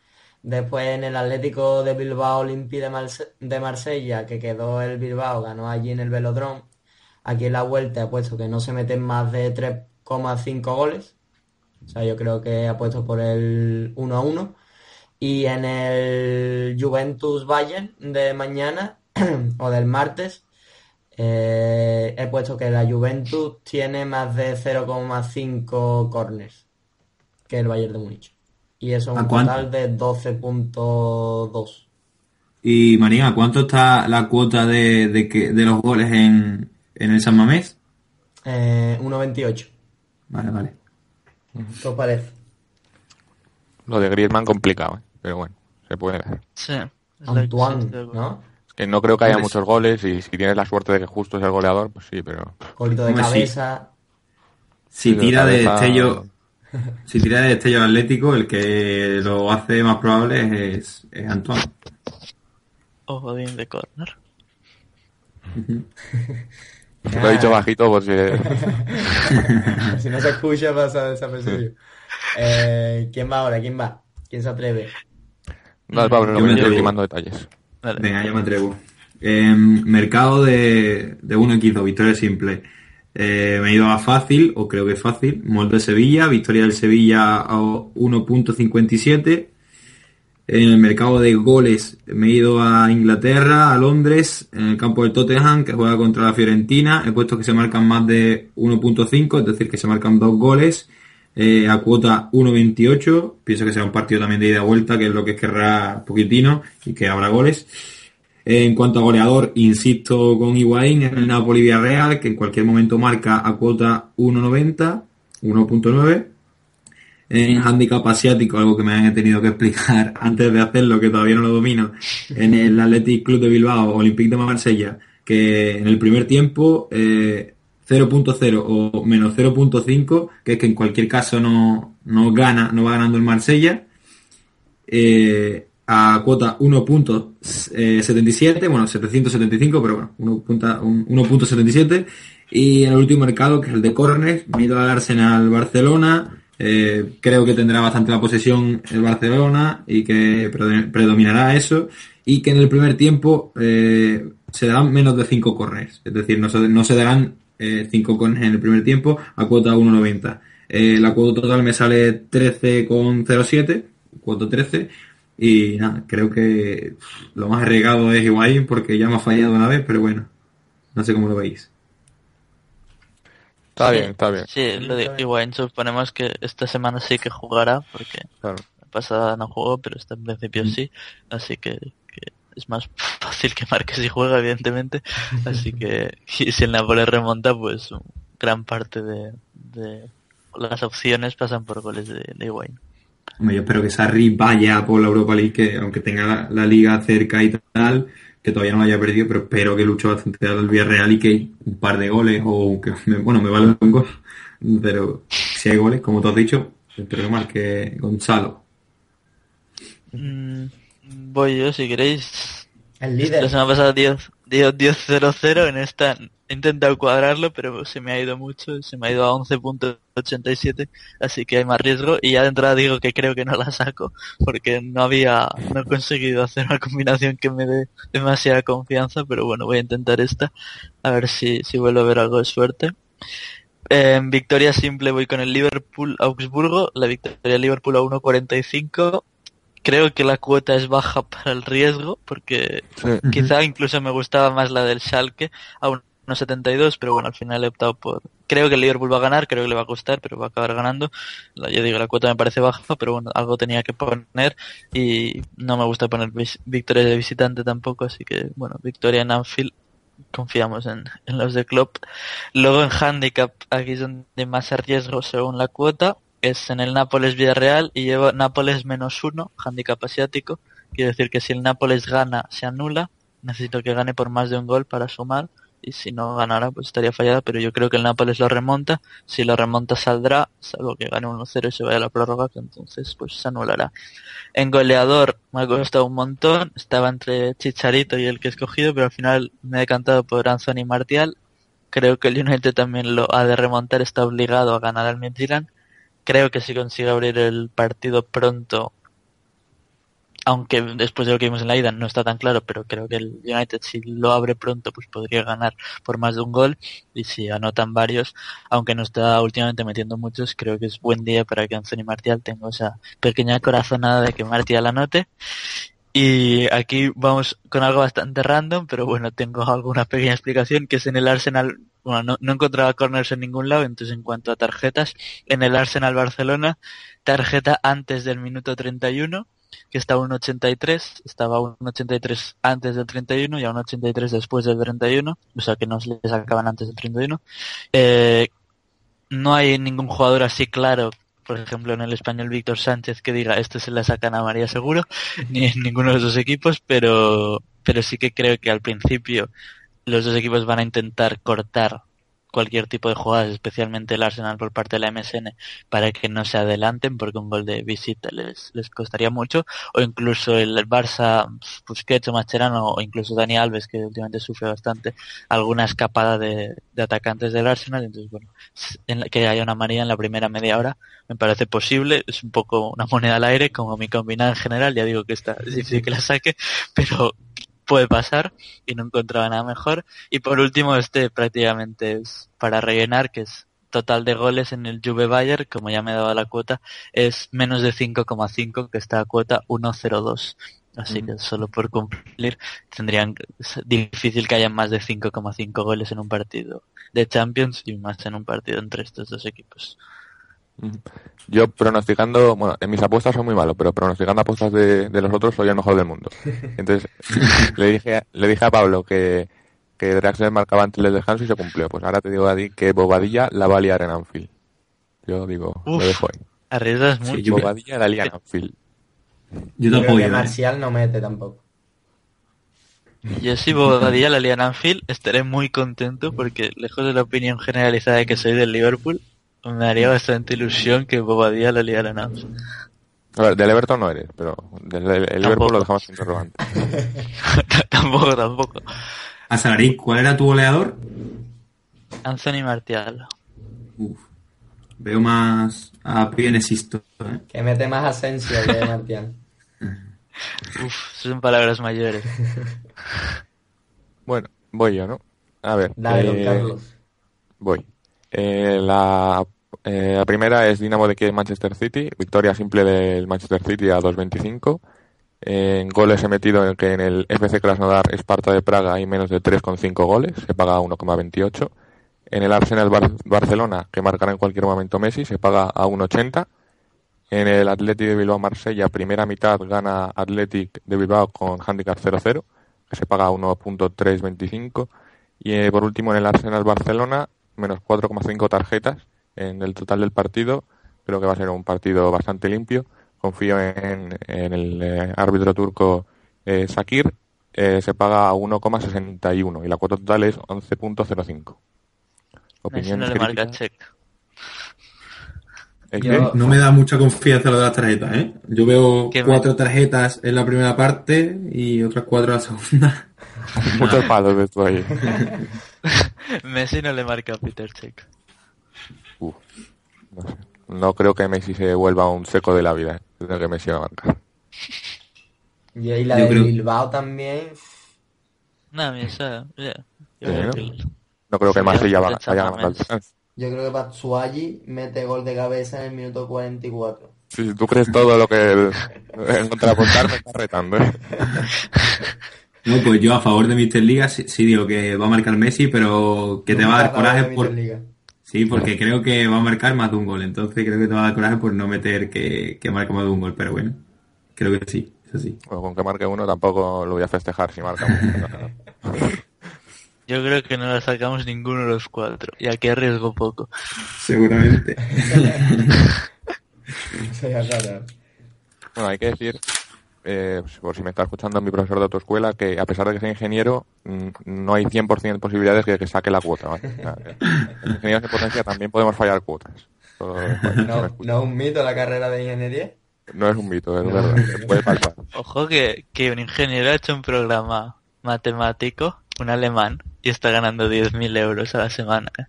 Después en el Atlético de Bilbao Olympique de, Marse- de Marsella, que quedó el Bilbao, ganó allí en el Velodrome. Aquí en la vuelta he puesto que no se meten más de 3,5 goles. O sea, yo creo que ha puesto por el 1 a 1. Y en el Juventus Bayern de mañana o del martes eh, he puesto que la Juventus tiene más de 0,5 corners que el Bayern de Múnich. Y eso es ¿A un cuánto? total de 12.2. Y María, ¿a cuánto está la cuota de, de, que, de los goles en, en el San Mamés? Eh, 1.28. Vale, vale. ¿Qué os parece? Lo de Griezmann complicado, ¿eh? pero bueno, se puede hacer. Sí. Antoine. ¿no? Es que no creo que haya muchos goles y si tienes la suerte de que justo es el goleador, pues sí, pero... Golito de Hombre, cabeza. Si tira de cabeza- destello, si tira de destello atlético, el que lo hace más probable es, es Antoine. O Godín de corner. Lo he dicho bajito por si... si no se escucha pasa desapercibido. Eh, ¿Quién va ahora? ¿Quién va? ¿Quién se atreve? No, Pablo, Yo no me atrevo. ultimando detalles. Venga, yo me atrevo. Em, mercado de, de 1x2, victoria simple. Eh, me ido a fácil, o creo que fácil. Molde Sevilla, victoria del Sevilla a 1.57. En el mercado de goles me he ido a Inglaterra, a Londres, en el campo del Tottenham, que juega contra la Fiorentina. He puesto que se marcan más de 1.5, es decir, que se marcan dos goles. eh, a cuota 1.28. Pienso que será un partido también de ida y vuelta, que es lo que querrá Poquitino, y que habrá goles. En cuanto a goleador, insisto con Higuaín en el Napoli Villarreal, que en cualquier momento marca a cuota 1.90, 1.9. En handicap asiático, algo que me han tenido que explicar antes de hacerlo, que todavía no lo domino, en el Athletic Club de Bilbao, Olympique de Marsella, que en el primer tiempo eh, 0.0 o menos 0.5, que es que en cualquier caso no, no gana, no va ganando el Marsella. Eh, a cuota 1.77, bueno, 775, pero bueno, 1.77. un- 1.77. Y en el último mercado, que es el de corners, me he ido al Arsenal Barcelona. Eh, creo que tendrá bastante la posesión el Barcelona y que predominará eso. Y que en el primer tiempo eh, se darán menos de 5 corners. Es decir, no se, no se darán 5 corners en el primer tiempo a cuota 1.90. Eh, la cuota total me sale 13,07, cuota 13. Y nada, creo que lo más arriesgado es Higuaín porque ya me ha fallado una vez, pero bueno, no sé cómo lo veis. Está bien, está bien. Sí, lo de. Higuaín suponemos que esta semana sí que jugará, porque Claro. la pasada no jugó, pero esta en principio Mm. sí, así que, que es más fácil que marque si juega, evidentemente. Así que y si el Nápoles remonta, pues gran parte de, de las opciones pasan por goles de, de Higuaín. Hombre, yo espero que Sarri vaya por la Europa League, que aunque tenga la, la liga cerca y tal, que todavía no la haya perdido, pero espero que luche bastante al Villarreal y que un par de goles o que, me- bueno, me vale un gol, pero si hay goles, como tú has dicho, espero que marque Gonzalo. Mm, voy yo, si queréis. El La líder. semana pasada dio, dio 10-0-0, en esta he intentado cuadrarlo, pero se me ha ido mucho, se me ha ido a 11.87, así que hay más riesgo y ya de entrada digo que creo que no la saco, porque no había, no he conseguido hacer una combinación que me dé demasiada confianza, pero bueno, voy a intentar esta, a ver si, si vuelvo a ver algo de suerte. En victoria simple voy con el Liverpool Augsburgo, la victoria Liverpool a 1.45. Creo que la cuota es baja para el riesgo, porque Sí. quizá incluso me gustaba más la del Schalke a 1.72, pero bueno, al final he optado por... Creo que el Liverpool va a ganar, creo que le va a costar, pero va a acabar ganando. Yo digo, la cuota me parece baja, pero bueno, algo tenía que poner y no me gusta poner victorias de visitante tampoco, así que bueno, victoria en Anfield, confiamos en, en los de Klopp. Luego en handicap, aquí es donde más riesgo según la cuota, es en el Nápoles Villarreal y llevo Nápoles menos uno, handicap asiático. Quiere decir que si el Nápoles gana, se anula. Necesito que gane por más de un gol para sumar. Y si no ganara pues estaría fallada, pero yo creo que el Nápoles lo remonta, si lo remonta saldrá, salvo que gane 1-0 y se vaya a la prórroga, que entonces pues se anulará. En goleador me ha costado un montón, estaba entre Chicharito y el que he escogido, pero al final me he decantado por Anthony Martial, creo que el United también lo ha de remontar, está obligado a ganar al Midtjylland, creo que si consigue abrir el partido pronto aunque después de lo que vimos en la ida no está tan claro, pero creo que el United si lo abre pronto pues podría ganar por más de un gol y si anotan varios, aunque no está últimamente metiendo muchos, creo que es buen día para que Anthony Martial tenga esa pequeña corazonada de que Martial anote. Y aquí vamos con algo bastante random, pero bueno, tengo alguna pequeña explicación que es en el Arsenal, bueno, no, no encontraba corners en ningún lado, entonces en cuanto a tarjetas, en el Arsenal Barcelona, tarjeta antes del minuto 31, que estaba un 83, estaba un 83 antes del 31 y a un 83 después del 31, o sea que no se les acaban antes del 31. Eh, no hay ningún jugador así claro, por ejemplo en el español Víctor Sánchez que diga esto se la sacan a María seguro, ni en ninguno de los dos equipos, pero, pero sí que creo que al principio los dos equipos van a intentar cortar cualquier tipo de jugadas, especialmente el Arsenal por parte de la MSN, para que no se adelanten, porque un gol de visita les, les costaría mucho, o incluso el Barça, Busquets o Mascherano, o incluso Dani Alves, que últimamente sufre bastante, alguna escapada de, de atacantes del Arsenal, entonces bueno, en la, que haya una manía en la primera media hora, me parece posible, es un poco una moneda al aire, como mi combinada en general, ya digo que está es difícil que la saque, pero puede pasar y no encontraba nada mejor. Y por último, este prácticamente es para rellenar, que es total de goles en el Juve Bayern, como ya me he dado la cuota, es menos de 5,5, que está a cuota 1,02. Así que solo por cumplir tendrían es difícil que haya más de 5,5 goles en un partido de Champions y más en un partido entre estos dos equipos. Yo pronosticando, bueno, en mis apuestas son muy malos, pero pronosticando apuestas de, de los otros soy el mejor del mundo. Entonces le dije, le dije a Pablo que, que Draxler marcaba antes del descanso y se cumplió. Pues ahora te digo a ti que Bobadilla la va a liar en Anfield. Yo digo, Uf, lo dejo ahí. Arriesgas mucho. Bobadilla la lía en Anfield. Yo te Creo que apoyo, ¿eh? Marcial no mete tampoco. Yo si Bobadilla la lía en Anfield estaré muy contento porque lejos de la opinión generalizada de que soy del Liverpool, me haría bastante ilusión que Bobadilla la liara en Anfield. A ver, del Everton no eres, pero del el Liverpool lo dejamos interrogante. tampoco, tampoco. A Salaric, ¿cuál era tu goleador? Anthony Martial. Uf, veo más a Pienesisto, ¿eh? Que mete más Asensio que Martial. Uf, son palabras mayores. Bueno, voy yo, ¿no? A ver. Dale, don eh, Carlos. Voy. Eh, la, eh, la primera es Dinamo de Kiev Manchester City, victoria simple del Manchester City a 2.25. En goles he metido en que en el FC Krasnodar Esparta de Praga hay menos de 3,5 goles, se paga 1,28. En el Arsenal Bar- Barcelona, que marcará en cualquier momento Messi, se paga a 1,80. En el Athletic de Bilbao Marsella, primera mitad gana Athletic de Bilbao con handicap 0-0, que se paga a 1.325. Y eh, por último en el Arsenal Barcelona, menos 4,5 tarjetas en el total del partido. Creo que va a ser un partido bastante limpio. Confío en, en el eh, árbitro turco eh, Sakir. Eh, se paga a 1,61 y la cuota total es 11.05. Messi Opinión. ¿Eh, Yo-? No me da mucha confianza lo de las tarjetas, ¿eh? Yo veo ¿Qué cuatro tarjetas en la primera parte y otras cuatro en la segunda. Muchos palos de esto ahí. Messi no le marca a Peter Check. Uf, no, sé. No creo que Messi se vuelva un seco de la vida. ¿eh? Creo que Messi va a marcar. Y ahí la Yo de creo- Bilbao también. No, esa... Sí, creo ¿no? que- No creo que Sí, ya, vaya ya, a descanso. Yo creo que Batsuagi mete gol de cabeza en el minuto 44. Si tú crees todo lo que el, en contrapuntar me está retando, ¿eh? No, pues yo a favor de Mister Liga sí, sí digo que va a marcar Messi, pero que te va a dar coraje por... Sí, porque creo que va a marcar más de un gol, entonces creo que te va a dar coraje por no meter que, que marque más de un gol, pero bueno, creo que sí, eso sí. Bueno, con que marque uno tampoco lo voy a festejar si marca uno. Yo creo que no la sacamos ninguno de los cuatro. Y aquí arriesgo poco. Seguramente. Bueno, hay que decir eh, por si me está escuchando mi profesor de autoescuela, que a pesar de que sea ingeniero, mm, no hay 100% de posibilidades de que saque la cuota. ¿vale? O sea, que los ingenieros de potencia también podemos fallar cuotas. No, es un mito la carrera de ingeniería. No es un mito, es verdad. se puede faltar. Ojo que, que un ingeniero ha hecho un programa matemático, un alemán, y está ganando 10.000 euros a la semana ¿eh?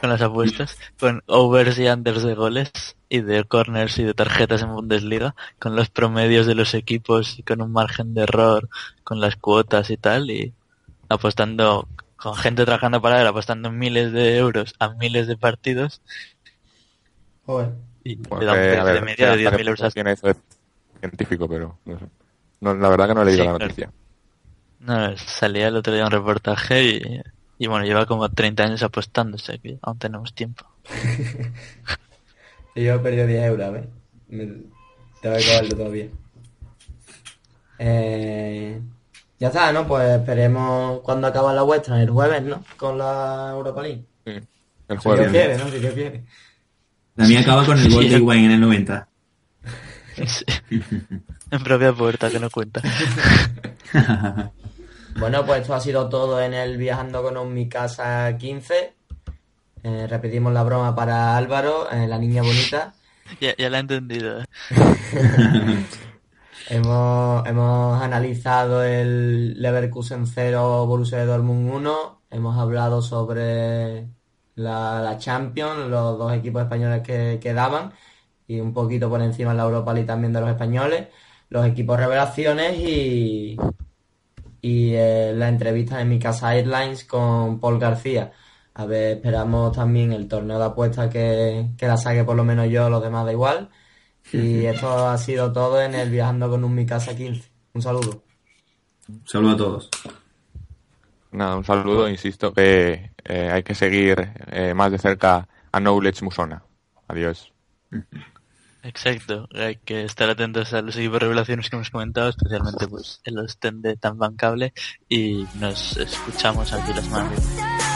Con las apuestas, con overs y unders de goles y de corners y de tarjetas en Bundesliga, con los promedios de los equipos y con un margen de error, con las cuotas y tal, y apostando con gente trabajando para él, apostando miles de euros a miles de partidos Joder. y Bueno, le da un ver, de media de hasta qué 10.000 euros. tiene eso de científico, pero no sé. No, la verdad que no he leído Sí, la claro. noticia. No, salía el otro día un reportaje y, y bueno, lleva como 30 años apostando, o sea que aún tenemos tiempo. Yo he perdido 10 euros, a ver. Me... Tengo que cogerlo todavía. Eh... Ya está, ¿no? Pues esperemos cuando acaba la vuestra, el jueves, ¿no? Con la Europa League. Sí, el Si Dios jueves. quiere, ¿no? Si Dios quiere. La mía acaba con el gol de Higuaín en el 90. Sí. en propia puerta, que no cuenta. Bueno, pues esto ha sido todo en el Viajando con mi casa 15. Eh, repetimos la broma para Álvaro, eh, la niña bonita. ya, ya la he entendido. Hemos, hemos analizado el Leverkusen 0, Borussia Dortmund 1. Hemos hablado sobre la, la Champions, los dos equipos españoles que quedaban. Y un poquito por encima en la Europa League también de los españoles. Los equipos revelaciones y, y eh, la entrevista en mi casa Airlines con Paul García. A ver, esperamos también el torneo de apuestas que, que la saque por lo menos yo, los demás da igual. Y esto ha sido todo en el Viajando con un Mi Casa 15. Un saludo. Saludos a todos. Nada, un saludo, insisto que eh, hay que seguir eh, más de cerca a Knowledge Musona. Adiós. Exacto, hay que estar atentos a los equipos revelaciones que hemos comentado, especialmente pues el Ostende tan bancable y nos escuchamos aquí la semana que viene.